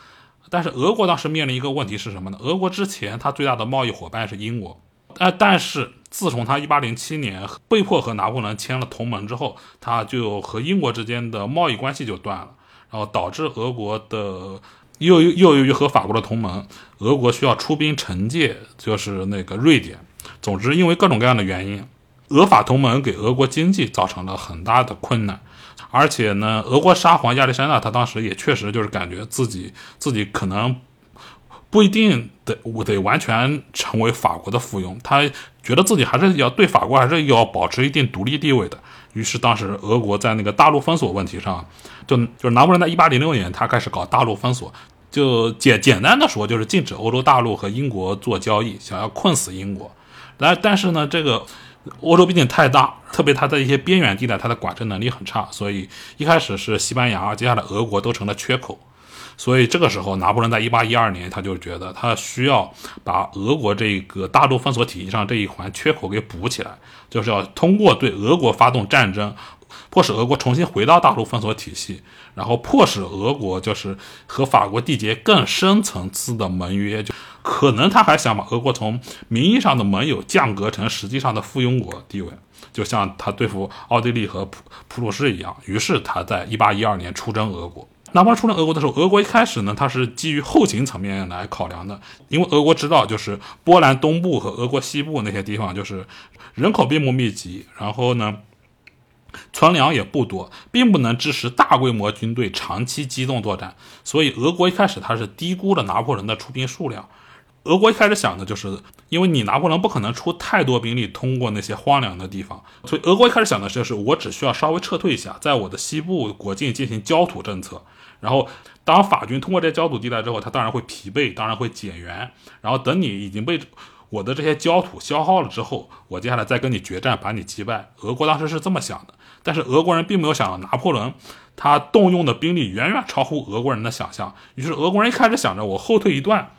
但是俄国当时面临一个问题是什么呢？俄国之前它最大的贸易伙伴是英国，但但是自从他1807年被迫和拿破仑签了同盟之后，他就和英国之间的贸易关系就断了，然后导致俄国的又又由于和法国的同盟，俄国需要出兵惩戒，就是那个瑞典。总之，因为各种各样的原因，俄法同盟给俄国经济造成了很大的困难。而且呢，俄国沙皇亚历山大他当时也确实就是感觉自己自己可能不一定得我得完全成为法国的附庸，他觉得自己还是要对法国还是要保持一定独立地位的。于是当时俄国在那个大陆封锁问题上，就就是拿破仑在一八零六年他开始搞大陆封锁，就简简单的说就是禁止欧洲大陆和英国做交易，想要困死英国。但但是呢，这个。欧洲毕竟太大，特别它在一些边缘地带，它的管制能力很差，所以一开始是西班牙，接下来俄国都成了缺口。所以这个时候，拿破仑在一八一二年，他就觉得他需要把俄国这个大陆封锁体系上这一环缺口给补起来，就是要通过对俄国发动战争，迫使俄国重新回到大陆封锁体系，然后迫使俄国就是和法国缔结更深层次的盟约。就可能他还想把俄国从名义上的盟友降格成实际上的附庸国地位，就像他对付奥地利和普普鲁士一样。于是他在一八一二年出征俄国。哪怕出征俄国的时候，俄国一开始呢，它是基于后勤层面来考量的，因为俄国知道，就是波兰东部和俄国西部那些地方，就是人口并不密集，然后呢，存粮也不多，并不能支持大规模军队长期机动作战，所以俄国一开始他是低估了拿破仑的出兵数量。俄国一开始想的就是，因为你拿破仑不可能出太多兵力通过那些荒凉的地方，所以俄国一开始想的就是，我只需要稍微撤退一下，在我的西部国境进行焦土政策。然后，当法军通过这些焦土地带之后，他当然会疲惫，当然会减员。然后等你已经被我的这些焦土消耗了之后，我接下来再跟你决战，把你击败。俄国当时是这么想的，但是俄国人并没有想到拿破仑他动用的兵力远远超乎俄国人的想象。于是俄国人一开始想着，我后退一段。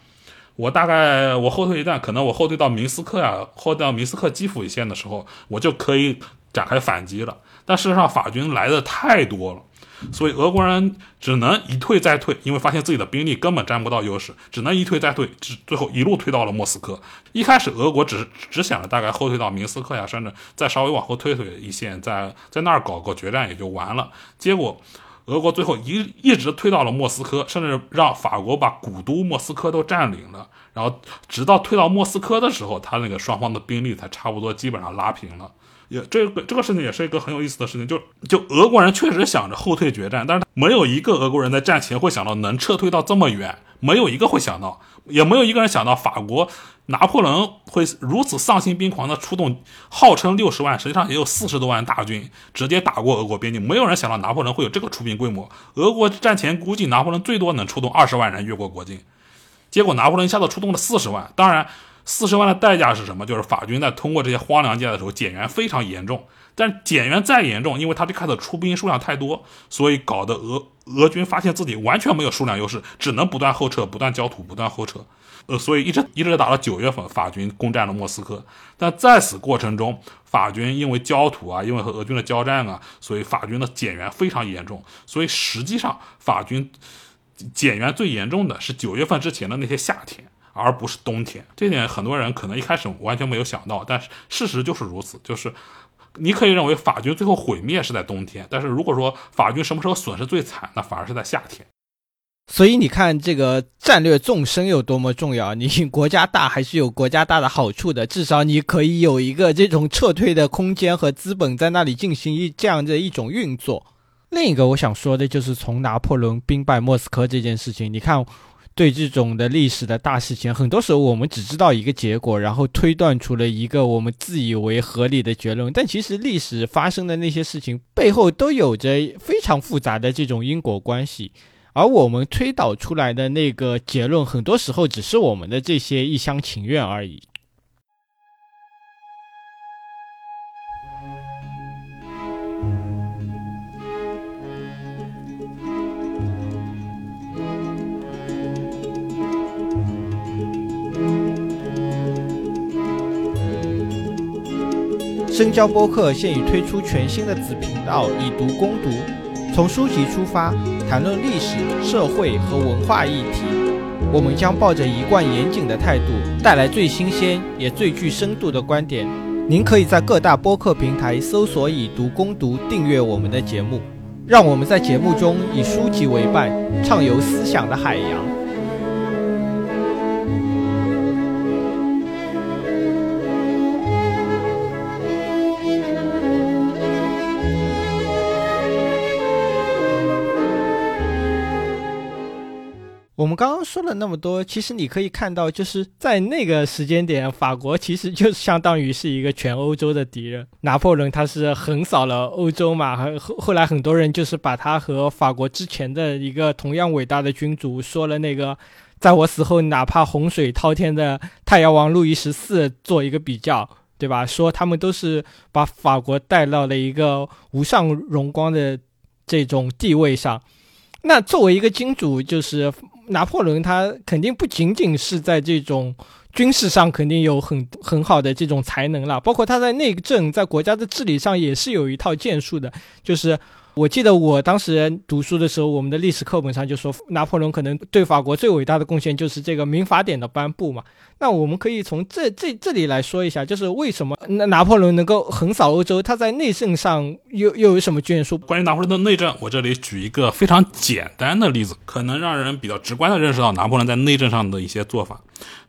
我大概我后退一段，可能我后退到明斯克呀，后到明斯克基辅一线的时候，我就可以展开反击了。但事实上，法军来的太多了，所以俄国人只能一退再退，因为发现自己的兵力根本占不到优势，只能一退再退，只最后一路退到了莫斯科。一开始俄国只只想着大概后退到明斯克呀，甚至再稍微往后退退一线，在在那儿搞个决战也就完了。结果。俄国最后一一直推到了莫斯科，甚至让法国把古都莫斯科都占领了。然后直到退到莫斯科的时候，他那个双方的兵力才差不多基本上拉平了。也这个这个事情也是一个很有意思的事情，就就俄国人确实想着后退决战，但是没有一个俄国人在战前会想到能撤退到这么远，没有一个会想到，也没有一个人想到法国拿破仑会如此丧心病狂的出动，号称六十万，实际上也有四十多万大军，直接打过俄国边境。没有人想到拿破仑会有这个出兵规模。俄国战前估计拿破仑最多能出动二十万人越过国境，结果拿破仑一下子出动了四十万。当然，四十万的代价是什么？就是法军在通过这些荒凉界的时候减员非常严重。但减员再严重，因为他这开始出兵数量太多，所以搞得俄俄军发现自己完全没有数量优势，只能不断后撤，不断焦土，不断后撤。呃，所以一直一直打到九月份，法军攻占了莫斯科。但在此过程中，法军因为焦土啊，因为和俄军的交战啊，所以法军的减员非常严重。所以实际上，法军减员最严重的是九月份之前的那些夏天，而不是冬天。这点很多人可能一开始完全没有想到，但是事实就是如此，就是。你可以认为法军最后毁灭是在冬天，但是如果说法军什么时候损失最惨，那反而是在夏天。所以你看这个战略纵深有多么重要，你 国家大还是有国家大的好处的，至少你可以有一个这种撤退的空间和资本在那里进行一这样的一种运作。另一个我想说的就是从拿破仑兵败莫斯科这件事情，你看。对这种的历史的大事情，很多时候我们只知道一个结果，然后推断出了一个我们自以为合理的结论。但其实历史发生的那些事情背后都有着非常复杂的这种因果关系，而我们推导出来的那个结论，很多时候只是我们的这些一厢情愿而已。深交播客现已推出全新的子频道“以读攻读”，从书籍出发，谈论历史、社会和文化议题。我们将抱着一贯严谨的态度，带来最新鲜也最具深度的观点。您可以在各大播客平台搜索“以读攻读”，订阅我们的节目。让我们在节目中以书籍为伴，畅游思想的海洋。我们刚刚说了那么多，其实你可以看到，就是在那个时间点，法国其实就相当于是一个全欧洲的敌人。拿破仑他是横扫了欧洲嘛，后后来很多人就是把他和法国之前的一个同样伟大的君主说了那个，在我死后，哪怕洪水滔天的太阳王路易十四做一个比较，对吧？说他们都是把法国带到了一个无上荣光的这种地位上。那作为一个君主，就是。拿破仑他肯定不仅仅是在这种军事上肯定有很很好的这种才能了，包括他在内政、在国家的治理上也是有一套建树的，就是。我记得我当时读书的时候，我们的历史课本上就说，拿破仑可能对法国最伟大的贡献就是这个民法典的颁布嘛。那我们可以从这这这里来说一下，就是为什么那拿破仑能够横扫欧洲，他在内政上又又有什么建树？关于拿破仑的内政，我这里举一个非常简单的例子，可能让人比较直观的认识到拿破仑在内政上的一些做法。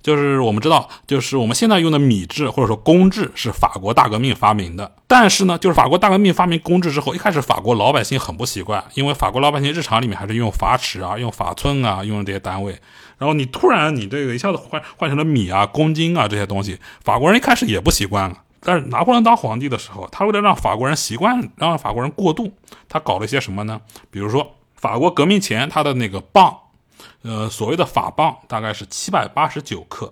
就是我们知道，就是我们现在用的米制或者说公制是法国大革命发明的。但是呢，就是法国大革命发明公制之后，一开始法国老老百姓很不习惯，因为法国老百姓日常里面还是用法尺啊、用法寸啊、用这些单位。然后你突然你这个一下子换换成了米啊、公斤啊这些东西，法国人一开始也不习惯了。但是拿破仑当皇帝的时候，他为了让法国人习惯，让法国人过渡，他搞了一些什么呢？比如说，法国革命前他的那个磅。呃，所谓的法磅大概是七百八十九克，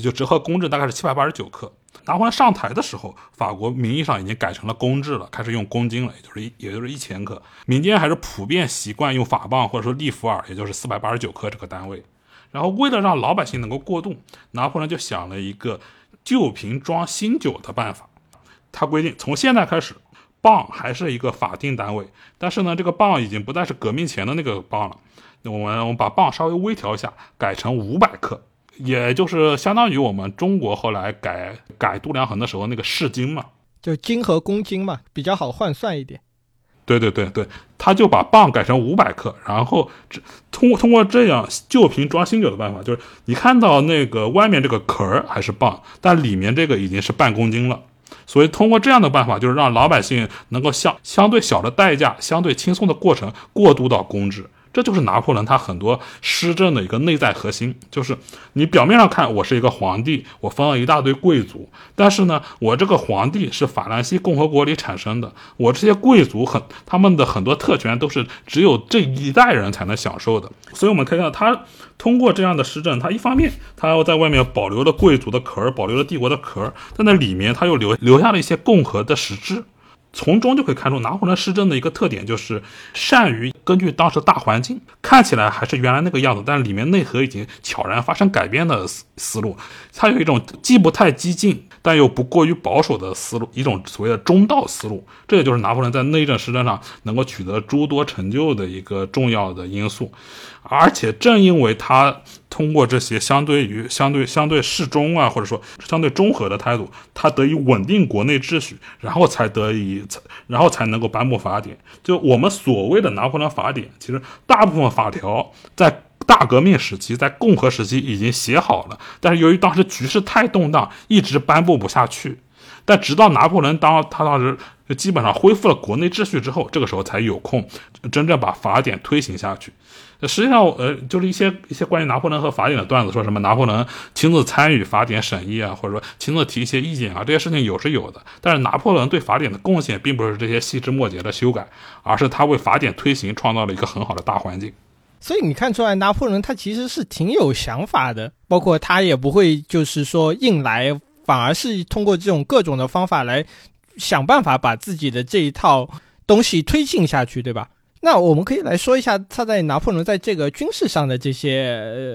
就折合公制大概是七百八十九克。拿破仑上台的时候，法国名义上已经改成了公制了，开始用公斤了，也就是一也就是一千克。民间还是普遍习惯用法镑或者说利弗尔，也就是四百八十九克这个单位。然后为了让老百姓能够过渡，拿破仑就想了一个旧瓶装新酒的办法。他规定从现在开始，镑还是一个法定单位，但是呢，这个镑已经不再是革命前的那个镑了。我们我们把磅稍微微调一下，改成五百克，也就是相当于我们中国后来改改度量衡的时候那个市斤嘛，就斤和公斤嘛，比较好换算一点。对对对对，他就把磅改成五百克，然后这通过通过这样旧瓶装新酒的办法，就是你看到那个外面这个壳儿还是磅，但里面这个已经是半公斤了。所以通过这样的办法，就是让老百姓能够相相对小的代价、相对轻松的过程过渡到公制。这就是拿破仑他很多施政的一个内在核心，就是你表面上看我是一个皇帝，我封了一大堆贵族，但是呢，我这个皇帝是法兰西共和国里产生的，我这些贵族很他们的很多特权都是只有这一代人才能享受的，所以我们可以看到他通过这样的施政，他一方面他要在外面保留了贵族的壳，保留了帝国的壳，但在里面他又留留下了一些共和的实质。从中就可以看出拿破仑施政的一个特点，就是善于根据当时大环境，看起来还是原来那个样子，但里面内核已经悄然发生改变的思路。他有一种既不太激进，但又不过于保守的思路，一种所谓的中道思路。这也就是拿破仑在内政施政上能够取得诸多成就的一个重要的因素。而且正因为他通过这些相对于相对相对适中啊，或者说相对中和的态度，他得以稳定国内秩序，然后才得以，然后才能够颁布法典。就我们所谓的拿破仑法典，其实大部分法条在大革命时期、在共和时期已经写好了，但是由于当时局势太动荡，一直颁布不下去。但直到拿破仑当他当时基本上恢复了国内秩序之后，这个时候才有空真正把法典推行下去。实际上，呃，就是一些一些关于拿破仑和法典的段子，说什么拿破仑亲自参与法典审议啊，或者说亲自提一些意见啊，这些事情有是有的。但是拿破仑对法典的贡献，并不是这些细枝末节的修改，而是他为法典推行创造了一个很好的大环境。所以你看出来，拿破仑他其实是挺有想法的，包括他也不会就是说硬来，反而是通过这种各种的方法来想办法把自己的这一套东西推进下去，对吧？那我们可以来说一下他在拿破仑在这个军事上的这些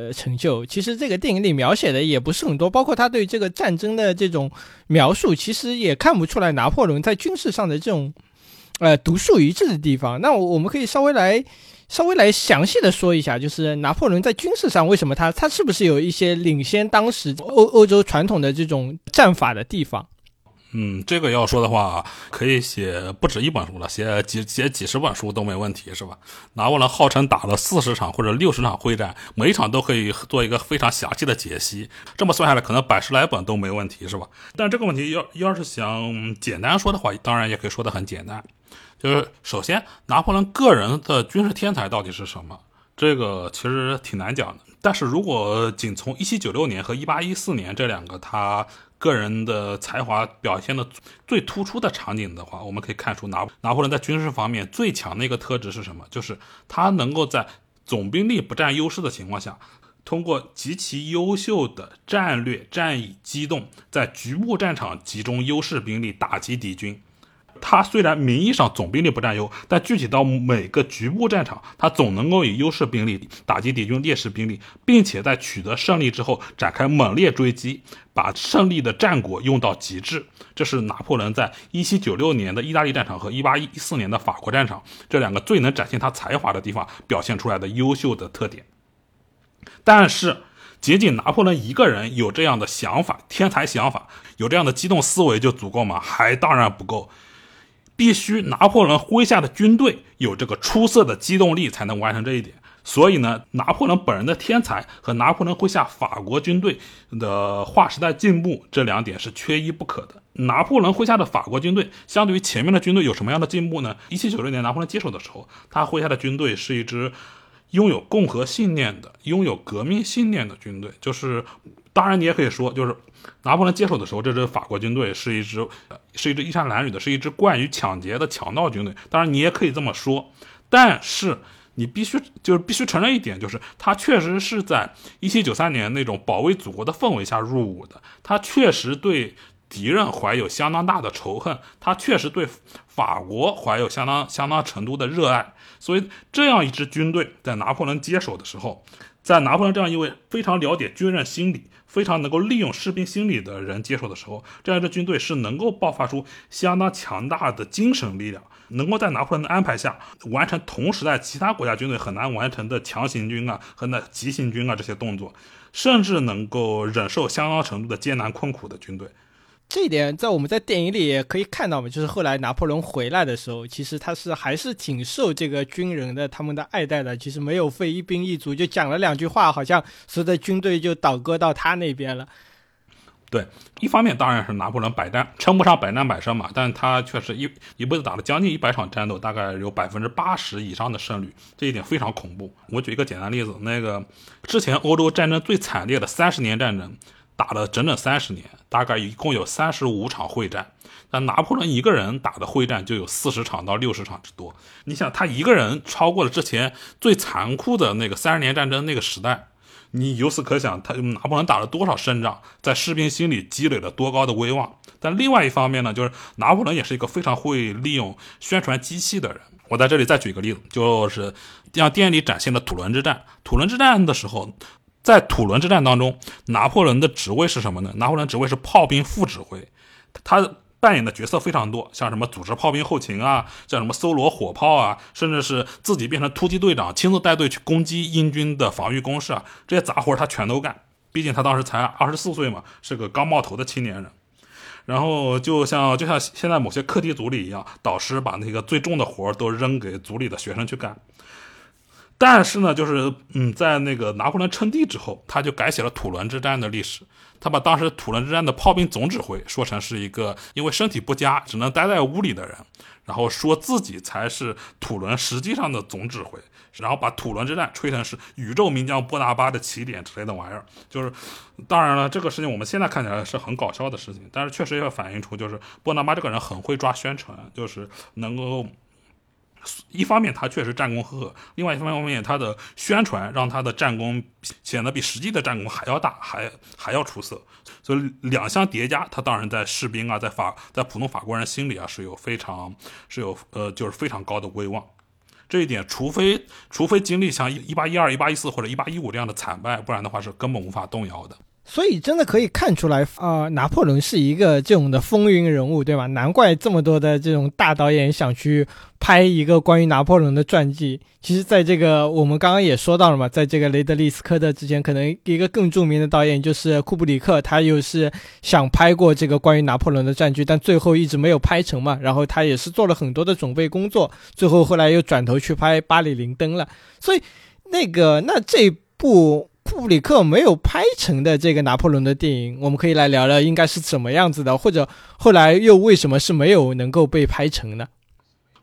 呃成就。其实这个电影里描写的也不是很多，包括他对这个战争的这种描述，其实也看不出来拿破仑在军事上的这种呃独树一帜的地方。那我们可以稍微来稍微来详细的说一下，就是拿破仑在军事上为什么他他是不是有一些领先当时欧欧洲传统的这种战法的地方？嗯，这个要说的话，可以写不止一本书了，写几写几十本书都没问题，是吧？拿破仑号称打了四十场或者六十场会战，每一场都可以做一个非常详细的解析，这么算下来，可能百十来本都没问题，是吧？但这个问题要要是想简单说的话，当然也可以说的很简单，就是首先，拿破仑个人的军事天才到底是什么？这个其实挺难讲的。但是如果仅从一七九六年和一八一四年这两个他。个人的才华表现的最突出的场景的话，我们可以看出拿拿破仑在军事方面最强的一个特质是什么？就是他能够在总兵力不占优势的情况下，通过极其优秀的战略战役机动，在局部战场集中优势兵力打击敌军。他虽然名义上总兵力不占优，但具体到每个局部战场，他总能够以优势兵力打击敌军劣势兵力，并且在取得胜利之后展开猛烈追击，把胜利的战果用到极致。这是拿破仑在1796年的意大利战场和1814年的法国战场这两个最能展现他才华的地方表现出来的优秀的特点。但是，仅仅拿破仑一个人有这样的想法、天才想法，有这样的机动思维就足够吗？还当然不够。必须拿破仑麾下的军队有这个出色的机动力，才能完成这一点。所以呢，拿破仑本人的天才和拿破仑麾下法国军队的划时代进步这两点是缺一不可的。拿破仑麾下的法国军队相对于前面的军队有什么样的进步呢？一七九六年拿破仑接手的时候，他麾下的军队是一支拥有共和信念的、拥有革命信念的军队。就是，当然你也可以说，就是。拿破仑接手的时候，这支法国军队是一支，是一支衣衫褴褛的，是一支惯于抢劫的强盗军队。当然，你也可以这么说，但是你必须就是必须承认一点，就是他确实是在1793年那种保卫祖国的氛围下入伍的。他确实对敌人怀有相当大的仇恨，他确实对法国怀有相当相当程度的热爱。所以，这样一支军队在拿破仑接手的时候，在拿破仑这样一位非常了解军人心理。非常能够利用士兵心理的人接手的时候，这样一支军队是能够爆发出相当强大的精神力量，能够在拿破仑的安排下完成同时代其他国家军队很难完成的强行军啊和那急行军啊这些动作，甚至能够忍受相当程度的艰难困苦的军队。这一点在我们在电影里也可以看到嘛，就是后来拿破仑回来的时候，其实他是还是挺受这个军人的他们的爱戴的。其实没有费一兵一卒，就讲了两句话，好像所有的军队就倒戈到他那边了。对，一方面当然是拿破仑百战，称不上百战百胜嘛，但他确实一一辈子打了将近一百场战斗，大概有百分之八十以上的胜率，这一点非常恐怖。我举一个简单例子，那个之前欧洲战争最惨烈的三十年战争，打了整整三十年，大概一共有三十五场会战，但拿破仑一个人打的会战就有四十场到六十场之多。你想，他一个人超过了之前最残酷的那个三十年战争那个时代。你由此可想，他拿破仑打了多少胜仗，在士兵心里积累了多高的威望。但另外一方面呢，就是拿破仑也是一个非常会利用宣传机器的人。我在这里再举一个例子，就是让电影里展现的土伦之战。土伦之战的时候，在土伦之战当中，拿破仑的职位是什么呢？拿破仑职位是炮兵副指挥，他。扮演的角色非常多，像什么组织炮兵后勤啊，像什么搜罗火炮啊，甚至是自己变成突击队长，亲自带队去攻击英军的防御工事啊，这些杂活他全都干。毕竟他当时才二十四岁嘛，是个刚冒头的青年人。然后就像就像现在某些课题组里一样，导师把那个最重的活都扔给组里的学生去干。但是呢，就是嗯，在那个拿破仑称帝之后，他就改写了土伦之战的历史。他把当时土伦之战的炮兵总指挥说成是一个因为身体不佳只能待在屋里的人，然后说自己才是土伦实际上的总指挥，然后把土伦之战吹成是宇宙名将波拿巴的起点之类的玩意儿。就是，当然了，这个事情我们现在看起来是很搞笑的事情，但是确实也反映出就是波拿巴这个人很会抓宣传，就是能够。一方面他确实战功赫赫，另外一方面他的宣传让他的战功显得比实际的战功还要大，还还要出色。所以两相叠加，他当然在士兵啊，在法在普通法国人心里啊是有非常是有呃就是非常高的威望。这一点，除非除非经历像一八一二、一八一四或者一八一五这样的惨败，不然的话是根本无法动摇的。所以真的可以看出来啊，拿破仑是一个这种的风云人物，对吧？难怪这么多的这种大导演想去拍一个关于拿破仑的传记。其实，在这个我们刚刚也说到了嘛，在这个雷德利·斯科特之前，可能一个更著名的导演就是库布里克，他又是想拍过这个关于拿破仑的传记，但最后一直没有拍成嘛。然后他也是做了很多的准备工作，最后后来又转头去拍《巴里林登》了。所以，那个那这部。库布里克没有拍成的这个拿破仑的电影，我们可以来聊聊应该是怎么样子的，或者后来又为什么是没有能够被拍成呢？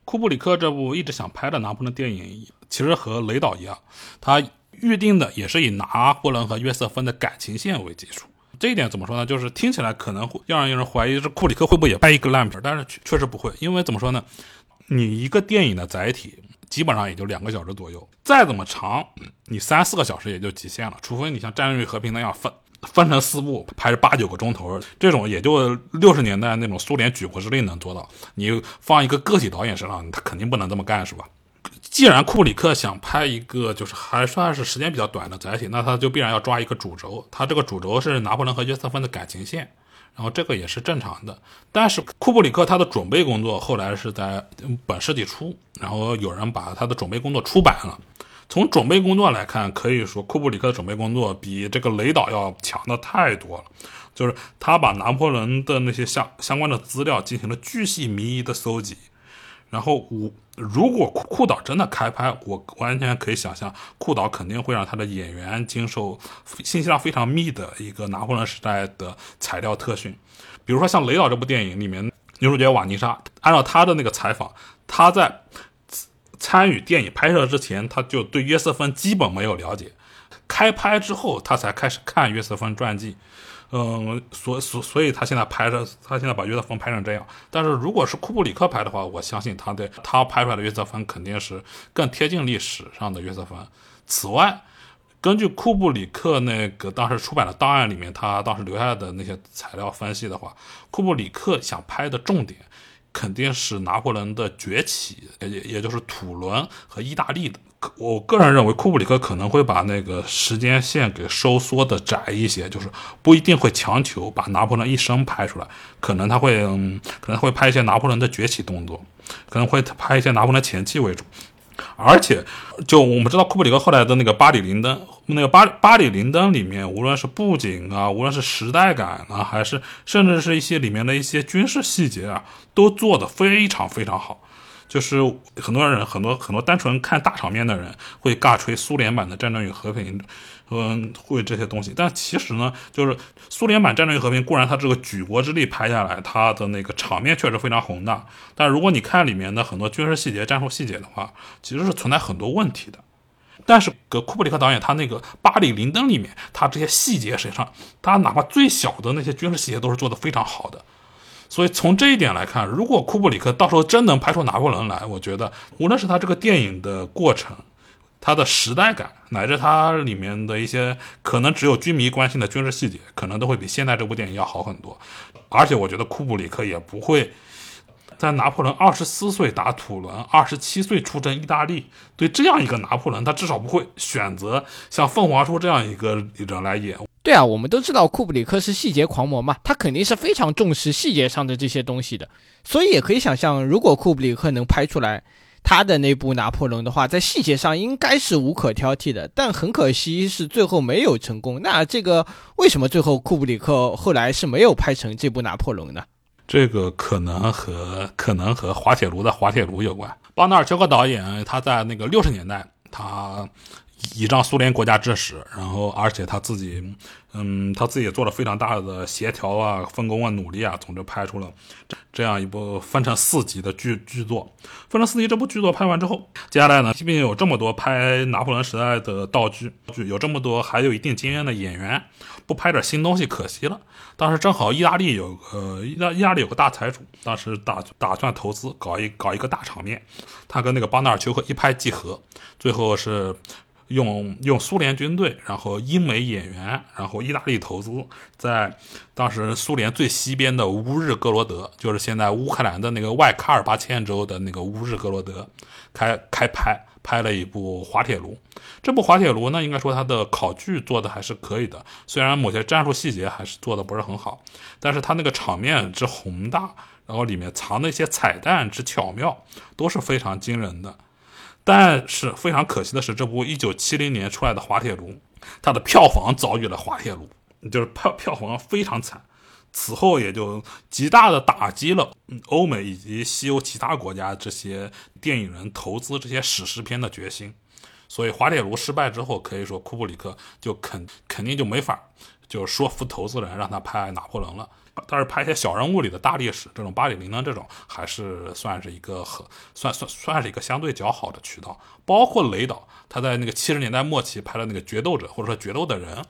库布里克这部一直想拍的拿破仑电影，其实和雷导一样，他预定的也是以拿破仑和约瑟芬的感情线为基础。这一点怎么说呢？就是听起来可能会让人怀疑，是库里克会不会也拍一个烂片？但是确实不会，因为怎么说呢？你一个电影的载体。基本上也就两个小时左右，再怎么长，你三四个小时也就极限了。除非你像《战略与和平》那样分分成四部拍八九个钟头，这种也就六十年代那种苏联举国之力能做到。你放一个个体导演身上，他肯定不能这么干，是吧？既然库里克想拍一个就是还算是时间比较短的载体，那他就必然要抓一个主轴。他这个主轴是拿破仑和约瑟芬的感情线。然后这个也是正常的，但是库布里克他的准备工作后来是在本世纪初，然后有人把他的准备工作出版了。从准备工作来看，可以说库布里克的准备工作比这个雷导要强的太多了。就是他把拿破仑的那些相相关的资料进行了巨细靡遗的搜集。然后我如果库库导真的开拍，我完全可以想象，库导肯定会让他的演员经受信息量非常密的一个拿破仑时代的材料特训。比如说像雷导这部电影里面，女主角瓦妮莎，按照他的那个采访，他在参与电影拍摄之前，他就对约瑟芬基本没有了解，开拍之后他才开始看约瑟芬传记。嗯，所所所以，他现在拍着，他现在把约瑟芬拍成这样。但是，如果是库布里克拍的话，我相信他的他拍出来的约瑟芬肯定是更贴近历史上的约瑟芬。此外，根据库布里克那个当时出版的档案里面，他当时留下的那些材料分析的话，库布里克想拍的重点肯定是拿破仑的崛起，也也就是土伦和意大利的。我个人认为，库布里克可能会把那个时间线给收缩的窄一些，就是不一定会强求把拿破仑一生拍出来，可能他会，嗯可能会拍一些拿破仑的崛起动作，可能会拍一些拿破仑前期为主。而且，就我们知道，库布里克后来的那个《巴里林登》，那个《巴巴里林登》里面，无论是布景啊，无论是时代感啊，还是甚至是一些里面的一些军事细节啊，都做得非常非常好。就是很多人很多很多单纯看大场面的人会尬吹苏联版的《战争与和平》，嗯，会这些东西。但其实呢，就是苏联版《战争与和平》固然它这个举国之力拍下来，它的那个场面确实非常宏大。但如果你看里面的很多军事细节、战术细节的话，其实是存在很多问题的。但是，个库布里克导演他那个《巴里林登》里面，他这些细节实际上，他哪怕最小的那些军事细节都是做得非常好的。所以从这一点来看，如果库布里克到时候真能拍出拿破仑来，我觉得无论是他这个电影的过程，他的时代感，乃至他里面的一些可能只有军迷关心的军事细节，可能都会比现在这部电影要好很多。而且我觉得库布里克也不会。在拿破仑二十四岁打土伦，二十七岁出征意大利，对这样一个拿破仑，他至少不会选择像凤凰叔这样一个人来演。对啊，我们都知道库布里克是细节狂魔嘛，他肯定是非常重视细节上的这些东西的。所以也可以想象，如果库布里克能拍出来他的那部拿破仑的话，在细节上应该是无可挑剔的。但很可惜是最后没有成功。那这个为什么最后库布里克后来是没有拍成这部拿破仑呢？这个可能和可能和滑铁卢的滑铁卢有关。邦纳尔丘克导演他在那个六十年代，他倚仗苏联国家支持，然后而且他自己，嗯，他自己也做了非常大的协调啊、分工啊、努力啊，总之拍出了这样一部分成四集的剧剧作。分成四集这部剧作拍完之后，接下来呢，即便有这么多拍拿破仑时代的道具剧，有这么多还有一定经验的演员，不拍点新东西可惜了。当时正好意大利有个意大意大利有个大财主，当时打打算投资搞一搞一个大场面，他跟那个巴纳尔丘克一拍即合，最后是用用苏联军队，然后英美演员，然后意大利投资，在当时苏联最西边的乌日格罗德，就是现在乌克兰的那个外卡尔巴阡州的那个乌日格罗德，开开拍。拍了一部滑铁卢，这部滑铁卢呢，应该说它的考据做的还是可以的，虽然某些战术细节还是做的不是很好，但是它那个场面之宏大，然后里面藏的一些彩蛋之巧妙，都是非常惊人的。但是非常可惜的是，这部一九七零年出来的滑铁卢，它的票房遭遇了滑铁卢，就是票票房非常惨。此后也就极大的打击了欧美以及西欧其他国家这些电影人投资这些史诗片的决心，所以滑铁卢失败之后，可以说库布里克就肯肯定就没法就说服投资人让他拍拿破仑了。但是拍一些小人物里的大历史，这种八里零呢这种还是算是一个很算算算是一个相对较好的渠道。包括雷导，他在那个七十年代末期拍的那个决斗者或者说决斗的人。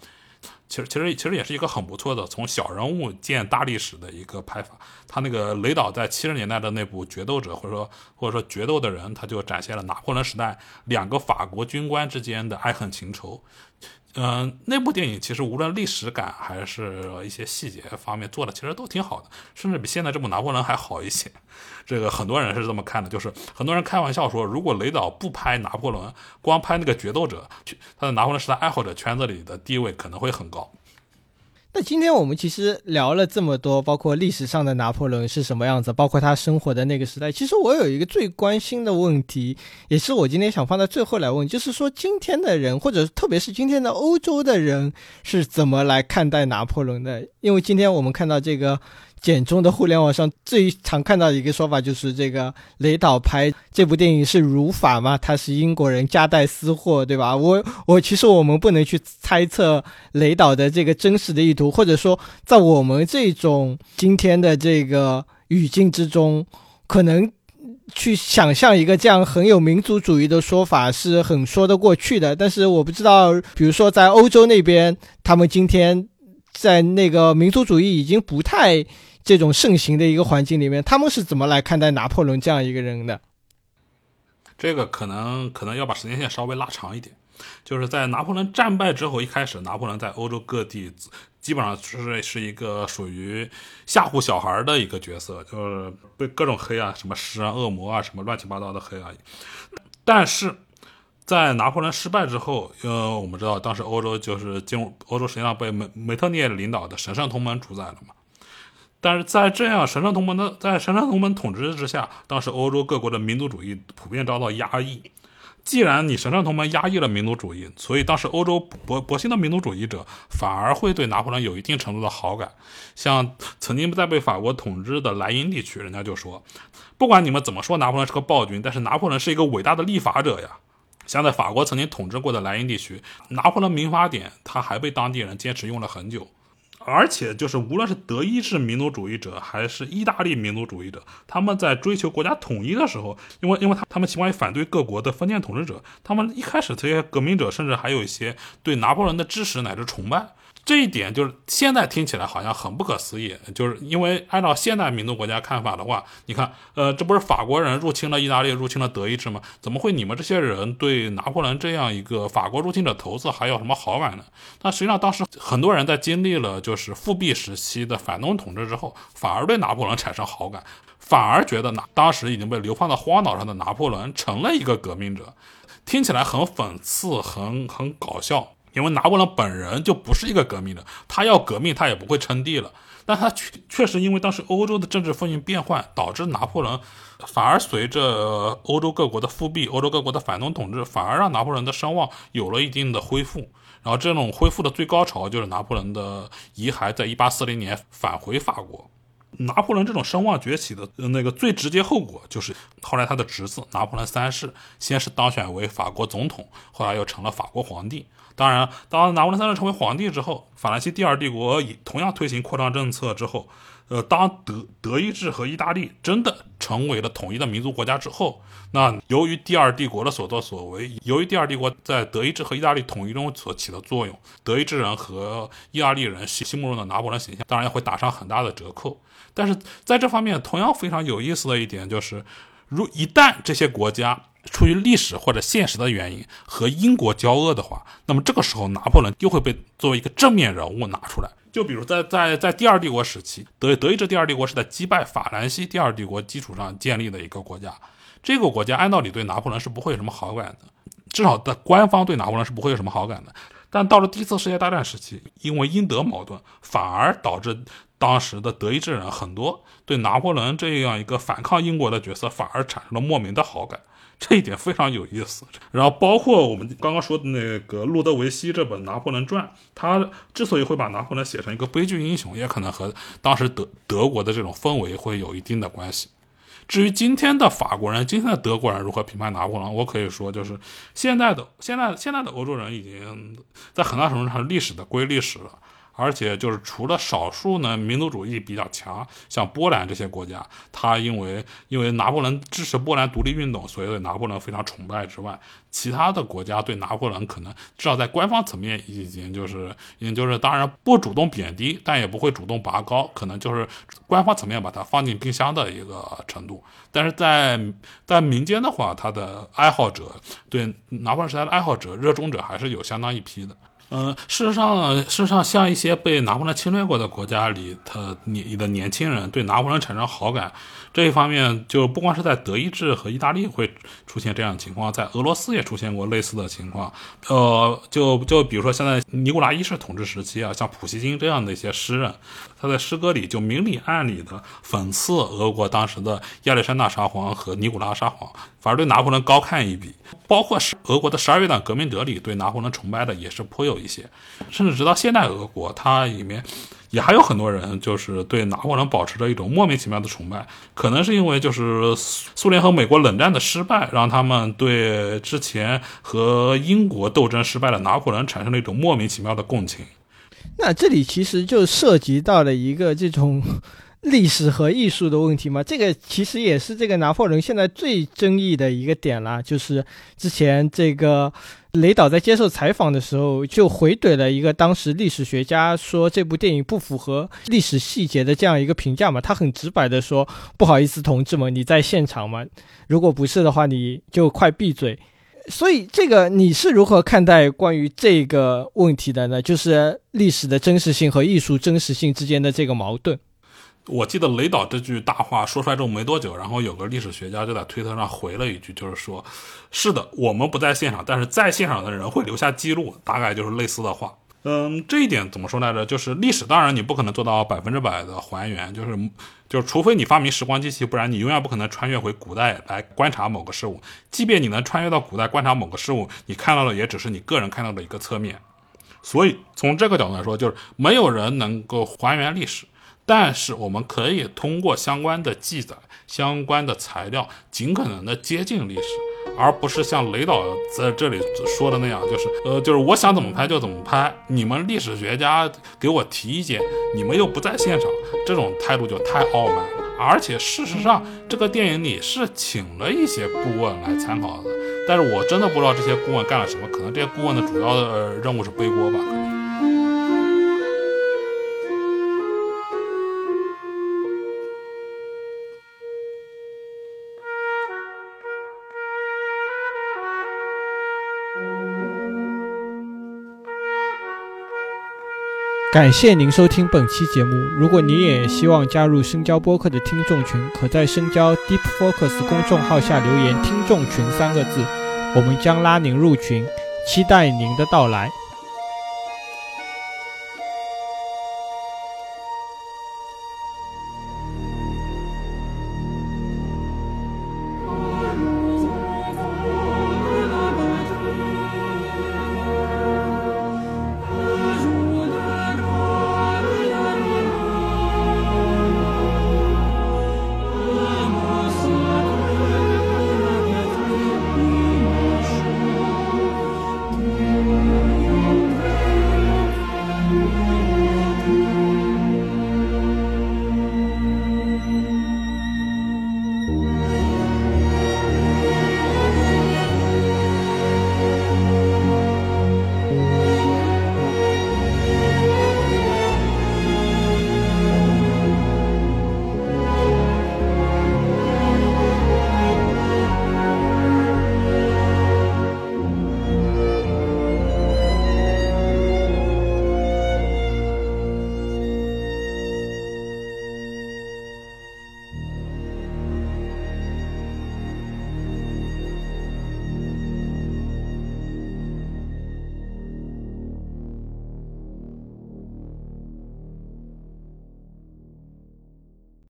其实，其实，其实也是一个很不错的从小人物见大历史的一个拍法。他那个雷导在七十年代的那部《决斗者》，或者说或者说《决斗的人》，他就展现了拿破仑时代两个法国军官之间的爱恨情仇。嗯，那部电影其实无论历史感还是一些细节方面做的，其实都挺好的，甚至比现在这部拿破仑还好一些。这个很多人是这么看的，就是很多人开玩笑说，如果雷导不拍拿破仑，光拍那个决斗者，他的拿破仑时代爱好者圈子里的地位可能会很高。那今天我们其实聊了这么多，包括历史上的拿破仑是什么样子，包括他生活的那个时代。其实我有一个最关心的问题，也是我今天想放在最后来问，就是说今天的人，或者特别是今天的欧洲的人是怎么来看待拿破仑的？因为今天我们看到这个。简中的互联网上最常看到的一个说法就是这个雷导拍这部电影是如法吗？他是英国人夹带私货，对吧？我我其实我们不能去猜测雷导的这个真实的意图，或者说在我们这种今天的这个语境之中，可能去想象一个这样很有民族主义的说法是很说得过去的。但是我不知道，比如说在欧洲那边，他们今天在那个民族主义已经不太。这种盛行的一个环境里面，他们是怎么来看待拿破仑这样一个人的？这个可能可能要把时间线稍微拉长一点，就是在拿破仑战败之后，一开始拿破仑在欧洲各地基本上是是一个属于吓唬小孩的一个角色，就是被各种黑啊，什么食人、恶魔啊，什么乱七八糟的黑啊。但是在拿破仑失败之后，呃，我们知道当时欧洲就是进入欧洲，实际上被梅梅特涅领导的神圣同盟主宰了嘛。但是在这样神圣同盟的在神圣同盟统治之下，当时欧洲各国的民族主义普遍遭到压抑。既然你神圣同盟压抑了民族主义，所以当时欧洲博博兴的民族主义者反而会对拿破仑有一定程度的好感。像曾经在被法国统治的莱茵地区，人家就说，不管你们怎么说拿破仑是个暴君，但是拿破仑是一个伟大的立法者呀。像在法国曾经统治过的莱茵地区，拿破仑民法典他还被当地人坚持用了很久。而且，就是无论是德意志民族主义者还是意大利民族主义者，他们在追求国家统一的时候，因为因为他他们习惯于反对各国的封建统治者，他们一开始这些革命者甚至还有一些对拿破仑的支持乃至崇拜。这一点就是现在听起来好像很不可思议，就是因为按照现代民族国家看法的话，你看，呃，这不是法国人入侵了意大利，入侵了德意志吗？怎么会你们这些人对拿破仑这样一个法国入侵者头子还有什么好感呢？但实际上当时很多人在经历了就是复辟时期的反动统治之后，反而对拿破仑产生好感，反而觉得拿当时已经被流放到荒岛上的拿破仑成了一个革命者，听起来很讽刺，很很搞笑。因为拿破仑本人就不是一个革命的，他要革命他也不会称帝了。但他确确实因为当时欧洲的政治风云变幻，导致拿破仑反而随着欧洲各国的复辟、欧洲各国的反动统治，反而让拿破仑的声望有了一定的恢复。然后这种恢复的最高潮就是拿破仑的遗骸在1840年返回法国。拿破仑这种声望崛起的那个最直接后果，就是后来他的侄子拿破仑三世先是当选为法国总统，后来又成了法国皇帝。当然，当拿破仑三世成为皇帝之后，法兰西第二帝国也同样推行扩张政策之后，呃，当德德意志和意大利真的成为了统一的民族国家之后，那由于第二帝国的所作所为，由于第二帝国在德意志和意大利统一中所起的作用，德意志人和意大利人心目中的拿破仑形象，当然会打上很大的折扣。但是在这方面，同样非常有意思的一点就是，如一旦这些国家出于历史或者现实的原因和英国交恶的话，那么这个时候拿破仑又会被作为一个正面人物拿出来。就比如在在在第二帝国时期，德德意志第二帝国是在击败法兰西第二帝国基础上建立的一个国家，这个国家按道理对拿破仑是不会有什么好感的，至少在官方对拿破仑是不会有什么好感的。但到了第一次世界大战时期，因为英德矛盾，反而导致。当时的德意志人很多对拿破仑这样一个反抗英国的角色反而产生了莫名的好感，这一点非常有意思。然后包括我们刚刚说的那个路德维希这本《拿破仑传》，他之所以会把拿破仑写成一个悲剧英雄，也可能和当时德德国的这种氛围会有一定的关系。至于今天的法国人、今天的德国人如何评判拿破仑，我可以说，就是现在的现在现在的欧洲人已经在很大程度上历史的归历史了。而且就是除了少数呢，民族主义比较强，像波兰这些国家，他因为因为拿破仑支持波兰独立运动，所以对拿破仑非常崇拜之外，其他的国家对拿破仑可能至少在官方层面已经就是已经就是当然不主动贬低，但也不会主动拔高，可能就是官方层面把它放进冰箱的一个程度。但是在在民间的话，他的爱好者对拿破仑时代的爱好者、热衷者还是有相当一批的。嗯，事实上，事实上，像一些被拿破仑侵略过的国家里，他你的年轻人对拿破仑产生好感。这一方面就不光是在德意志和意大利会出现这样的情况，在俄罗斯也出现过类似的情况。呃，就就比如说现在尼古拉一世统治时期啊，像普希金这样的一些诗人，他在诗歌里就明里暗里的讽刺俄国当时的亚历山大沙皇和尼古拉沙皇，反而对拿破仑高看一笔。包括是俄国的十二月党革命者里对拿破仑崇拜的也是颇有一些，甚至直到现代俄国，它里面。也还有很多人就是对拿破仑保持着一种莫名其妙的崇拜，可能是因为就是苏联和美国冷战的失败，让他们对之前和英国斗争失败的拿破仑产生了一种莫名其妙的共情。那这里其实就涉及到了一个这种 历史和艺术的问题嘛，这个其实也是这个拿破仑现在最争议的一个点了，就是之前这个。雷导在接受采访的时候就回怼了一个当时历史学家说这部电影不符合历史细节的这样一个评价嘛，他很直白的说不好意思，同志们，你在现场吗？如果不是的话，你就快闭嘴。所以这个你是如何看待关于这个问题的呢？就是历史的真实性和艺术真实性之间的这个矛盾。我记得雷导这句大话说出来之后没多久，然后有个历史学家就在推特上回了一句，就是说，是的，我们不在现场，但是在现场的人会留下记录，大概就是类似的话。嗯，这一点怎么说来着？就是历史，当然你不可能做到百分之百的还原，就是就是，除非你发明时光机器，不然你永远不可能穿越回古代来观察某个事物。即便你能穿越到古代观察某个事物，你看到的也只是你个人看到的一个侧面。所以从这个角度来说，就是没有人能够还原历史，但是我们可以通过相关的记载、相关的材料，尽可能的接近历史。而不是像雷导在这里说的那样，就是呃，就是我想怎么拍就怎么拍，你们历史学家给我提意见，你们又不在现场，这种态度就太傲慢了。而且事实上，这个电影里是请了一些顾问来参考的，但是我真的不知道这些顾问干了什么，可能这些顾问的主要的、任务是背锅吧，感谢您收听本期节目。如果你也希望加入深交播客的听众群，可在深交 Deep Focus 公众号下留言“听众群”三个字，我们将拉您入群，期待您的到来。